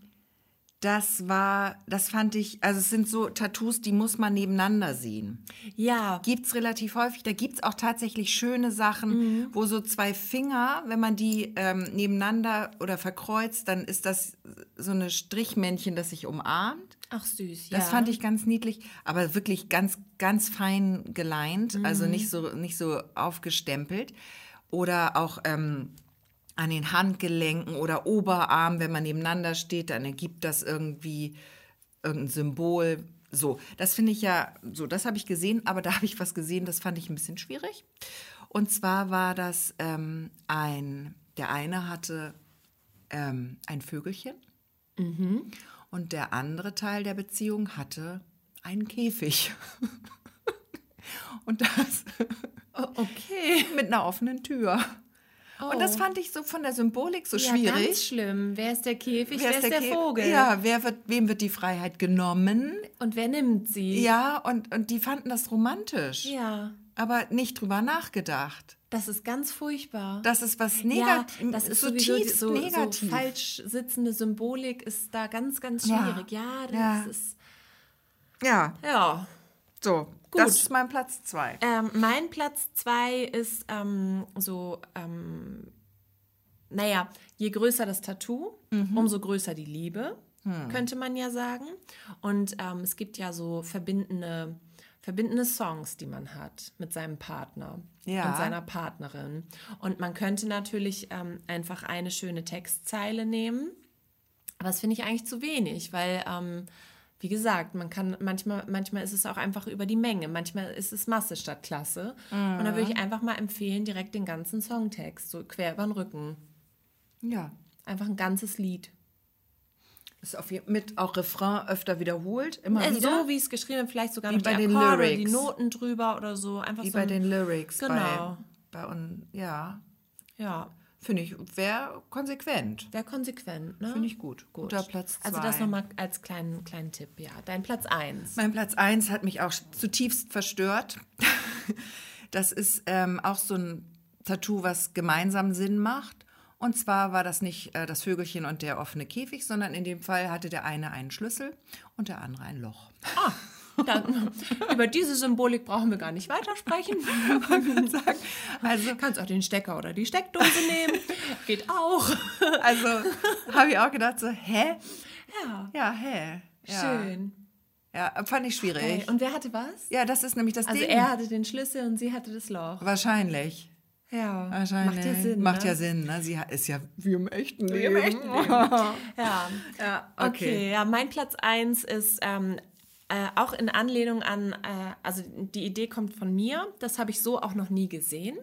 das war, das fand ich, also es sind so Tattoos, die muss man nebeneinander sehen. Ja, Gibt es relativ häufig. Da gibt es auch tatsächlich schöne Sachen, wo so zwei Finger, wenn man die ähm, nebeneinander oder verkreuzt, dann ist das so eine Strichmännchen, das sich umarmt. ach süß, ja. Das fand ich ganz niedlich, aber wirklich ganz, ganz fein geleint, also nicht so, nicht so aufgestempelt. Oder auch ähm, an den Handgelenken oder Oberarm, wenn man nebeneinander steht, dann ergibt das irgendwie irgendein Symbol. So, das finde ich ja, so, das habe ich gesehen, aber da [LAUGHS] habe ich was gesehen, das fand ich ein bisschen schwierig. Und zwar war das ähm, ein, der eine hatte ähm, ein Vögelchen und der andere Teil der Beziehung hatte einen Käfig. [LAUGHS] und das Oh, okay. [LAUGHS] mit einer offenen Tür. Und das Oh. fand ich so von der Symbolik so Ja, schwierig. ganz schlimm. Wer ist der Käfig, wer, ist der, Kä- Vogel? Ja, wer wird, wem wird die Freiheit genommen? Und wer nimmt sie? Ja, und, und die fanden das romantisch. Ja. aber nicht drüber nachgedacht. Das ist ganz furchtbar. Das ist was ja, negativ. das ist die, zutiefst so, negativ. so falsch sitzende Symbolik ist da ganz, ganz Ja. schwierig. Ja, das Ja. ist Ja, ja. so. Gut. Das ist mein Platz zwei. Ähm, mein Platz zwei ist ähm, so, ähm, naja, je größer das Tattoo, umso größer die Liebe, könnte man ja sagen. Und ähm, es gibt ja so verbindende, verbindende Songs, die man hat mit seinem Partner Ja. und seiner Partnerin. Und man könnte natürlich ähm, einfach eine schöne Textzeile nehmen. Aber das finde ich eigentlich zu wenig, weil, ähm, wie gesagt, man kann manchmal, manchmal ist es auch einfach über die Menge, manchmal ist es Masse statt Klasse. Und da würde ich einfach mal empfehlen, direkt den ganzen Songtext, so quer über den Rücken. Ja. Einfach ein ganzes Lied. Ist auf mit auch Refrain öfter wiederholt, immer Äh, wieder. so wie es geschrieben wird, vielleicht sogar Wie noch bei die den Akkorde oder die Lyrics. Noten drüber oder so. Einfach wie so bei ein, den Lyrics. Genau. Bei, bei un, ja, Ja, finde ich, wäre konsequent. wäre konsequent, ne? Finde ich gut. Guter Platz zwei. Also das nochmal als kleinen, kleinen Tipp, ja. Dein Platz 1. Mein Platz 1 hat mich auch zutiefst verstört. [LAUGHS] Das ist ähm, auch so ein Tattoo, was gemeinsam Sinn macht. Und zwar war das nicht äh, das Vögelchen und der offene Käfig, sondern in dem Fall hatte der eine einen Schlüssel und der andere ein Loch. Dann, über diese Symbolik brauchen wir gar nicht weitersprechen. Also, Kannst auch den Stecker oder die Steckdose nehmen. Geht auch. also habe ich auch gedacht so, hä? Ja. Ja, hä? Ja. Schön. Ja, fand ich schwierig. Okay. Und wer hatte was? Ja, das ist nämlich das Also Ding. er hatte den Schlüssel und sie hatte das Loch. Wahrscheinlich. Ja. Wahrscheinlich. Macht ja Sinn. Macht ne? ja Sinn, ne? Sie ist ja wie im echten Wie Leben. im echten Leben. [LAUGHS] Ja. Ja, Okay. okay. ja, mein Platz 1 ist ähm, äh, auch in Anlehnung an, äh, also die Idee kommt von mir, das habe ich so auch noch nie gesehen.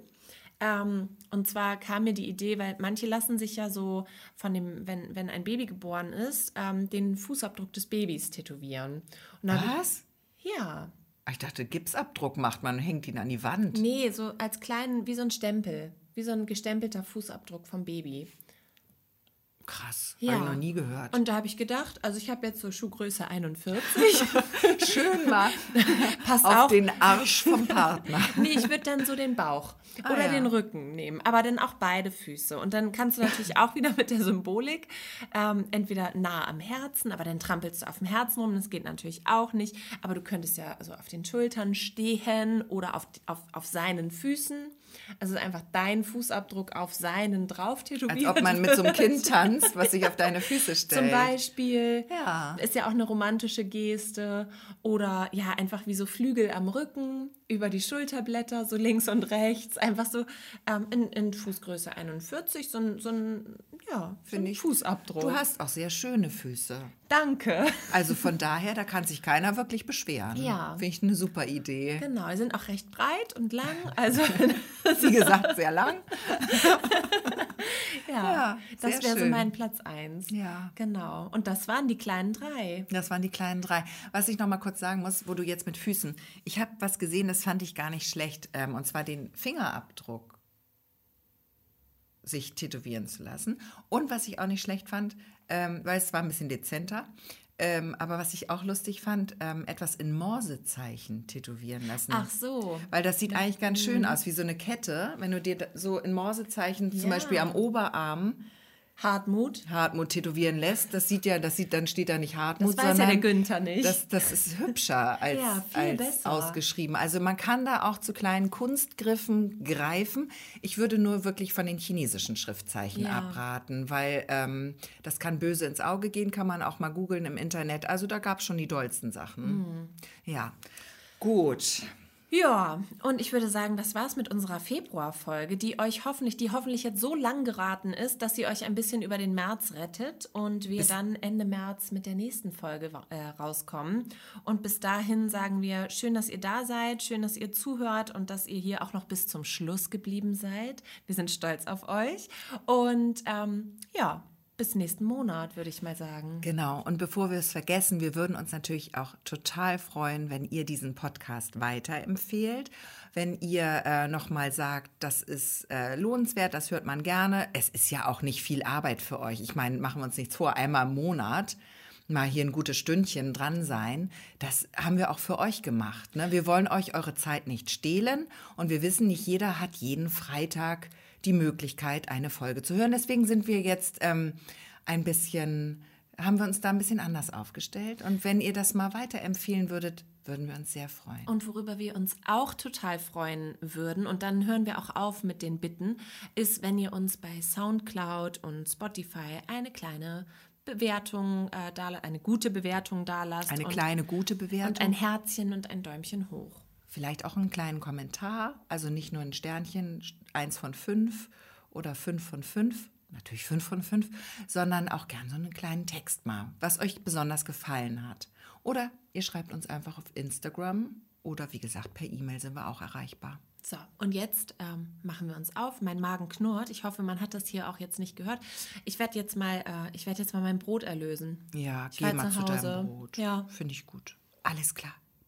Ähm, und zwar kam mir die Idee, weil manche lassen sich ja so von dem, wenn, wenn ein Baby geboren ist, ähm, den Fußabdruck des Babys tätowieren. Was? Ich, ja. Ich dachte, Gipsabdruck macht man und hängt ihn an die Wand. Nee, so als kleinen, wie so ein Stempel, wie so ein gestempelter Fußabdruck vom Baby. Krass. Ja. Habe ich noch nie gehört. Und da habe ich gedacht, also ich habe jetzt so Schuhgröße 41. [LAUGHS] schön mal [LAUGHS] Passt auf auch. den Arsch vom Partner. [LAUGHS] Nee, ich würde dann so den Bauch oder Ah, ja. den Rücken nehmen, aber dann auch beide Füße. Und dann kannst du natürlich auch wieder mit der Symbolik ähm, entweder nah am Herzen, aber dann trampelst du auf dem Herzen rum, das geht natürlich auch nicht. Aber du könntest ja also auf den Schultern stehen oder auf, auf, auf seinen Füßen. Also einfach dein Fußabdruck auf seinen drauf tätowiert. Als ob man mit so einem. Kind [LAUGHS] tanzt, was sich auf deine Füße stellt. Zum Beispiel. Ja. Ist ja auch eine romantische Geste. Oder ja, einfach wie so Flügel am Rücken, über die Schulterblätter, so links und rechts. Einfach so ähm, in, in Fußgröße 41, so ein, so ein, ja, so Finde ich. Fußabdruck. Du hast auch sehr schöne Füße. Danke. Also von [LAUGHS] daher, da kann sich keiner wirklich beschweren. Ja. Finde ich eine super Idee. Genau, die sind auch recht breit und lang. [LAUGHS] Also Wie gesagt, sehr lang. [LAUGHS] ja, Ja, das wäre so mein Platz 1. Ja. Genau. Und das waren die kleinen drei. Das waren die kleinen drei. Was ich noch mal kurz sagen muss, wo du jetzt mit Füßen. Ich habe was gesehen, das fand ich gar nicht schlecht. Ähm, und zwar den Fingerabdruck sich tätowieren zu lassen. Und was ich auch nicht schlecht fand, ähm, weil es war ein bisschen dezenter, ähm, aber was ich auch lustig fand, ähm, etwas in Morsezeichen tätowieren lassen. Ach so. Weil das sieht eigentlich ganz schön aus, wie so eine Kette. Wenn du dir so in Morsezeichen zum Ja. Beispiel am Oberarm Hartmut. Hartmut tätowieren lässt, das sieht ja, das sieht, dann steht da nicht Hartmut, Das weiß ja der sondern Günther nicht. das, das ist hübscher [LAUGHS] als, Ja, als besser. ausgeschrieben. Also man kann da auch zu kleinen Kunstgriffen greifen. Ich würde nur wirklich von den chinesischen Schriftzeichen Ja. abraten, weil ähm, das kann böse ins Auge gehen, kann man auch mal googeln im Internet. Also da gab es schon die dollsten Sachen. Hm. Ja, gut. Ja, und ich würde sagen, das war's mit unserer Februarfolge, die euch hoffentlich, die hoffentlich jetzt so lang geraten ist, dass sie euch ein bisschen über den März rettet und wir dann Ende März mit der nächsten Folge äh, rauskommen. Und bis dahin sagen wir, schön, dass ihr da seid, schön, dass ihr zuhört und dass ihr hier auch noch bis zum Schluss geblieben seid. Wir sind stolz auf euch. Und ähm, ja, bis nächsten Monat, würde ich mal sagen. Genau. Und bevor wir es vergessen, wir würden uns natürlich auch total freuen, wenn ihr diesen Podcast weiterempfehlt. Wenn ihr äh, nochmal sagt, das ist äh, lohnenswert, das hört man gerne. Es ist ja auch nicht viel Arbeit für euch. Ich meine, machen wir uns nichts vor, einmal im Monat. mal hier ein gutes Stündchen dran sein, das haben wir auch für euch gemacht. Ne? Wir wollen euch eure Zeit nicht stehlen und wir wissen, nicht jeder hat jeden Freitag die Möglichkeit, eine Folge zu hören. Deswegen sind wir jetzt ähm, ein bisschen, haben wir uns da ein bisschen anders aufgestellt. Und wenn ihr das mal weiterempfehlen würdet, würden wir uns sehr freuen. Und worüber wir uns auch total freuen würden, und dann hören wir auch auf mit den Bitten, ist, wenn ihr uns bei SoundCloud und Spotify eine kleine Bewertung äh, da, eine gute Bewertung da lasst. Eine und, kleine gute Bewertung. Und ein Herzchen und ein Däumchen hoch. Vielleicht auch einen kleinen Kommentar, also nicht nur ein Sternchen, eins von fünf oder fünf von fünf, natürlich fünf von fünf, sondern auch gern so einen kleinen Text mal, was euch besonders gefallen hat. Oder ihr schreibt uns einfach auf Instagram oder wie gesagt per E-Mail sind wir auch erreichbar. So, und jetzt ähm, machen wir uns auf. Mein Magen knurrt. Ich hoffe, man hat das hier auch jetzt nicht gehört. Ich werde jetzt mal, äh, ich werde jetzt mal mein Brot erlösen. Ja, ich geh mal zu deinem Brot. Ja. Finde ich gut. Alles klar.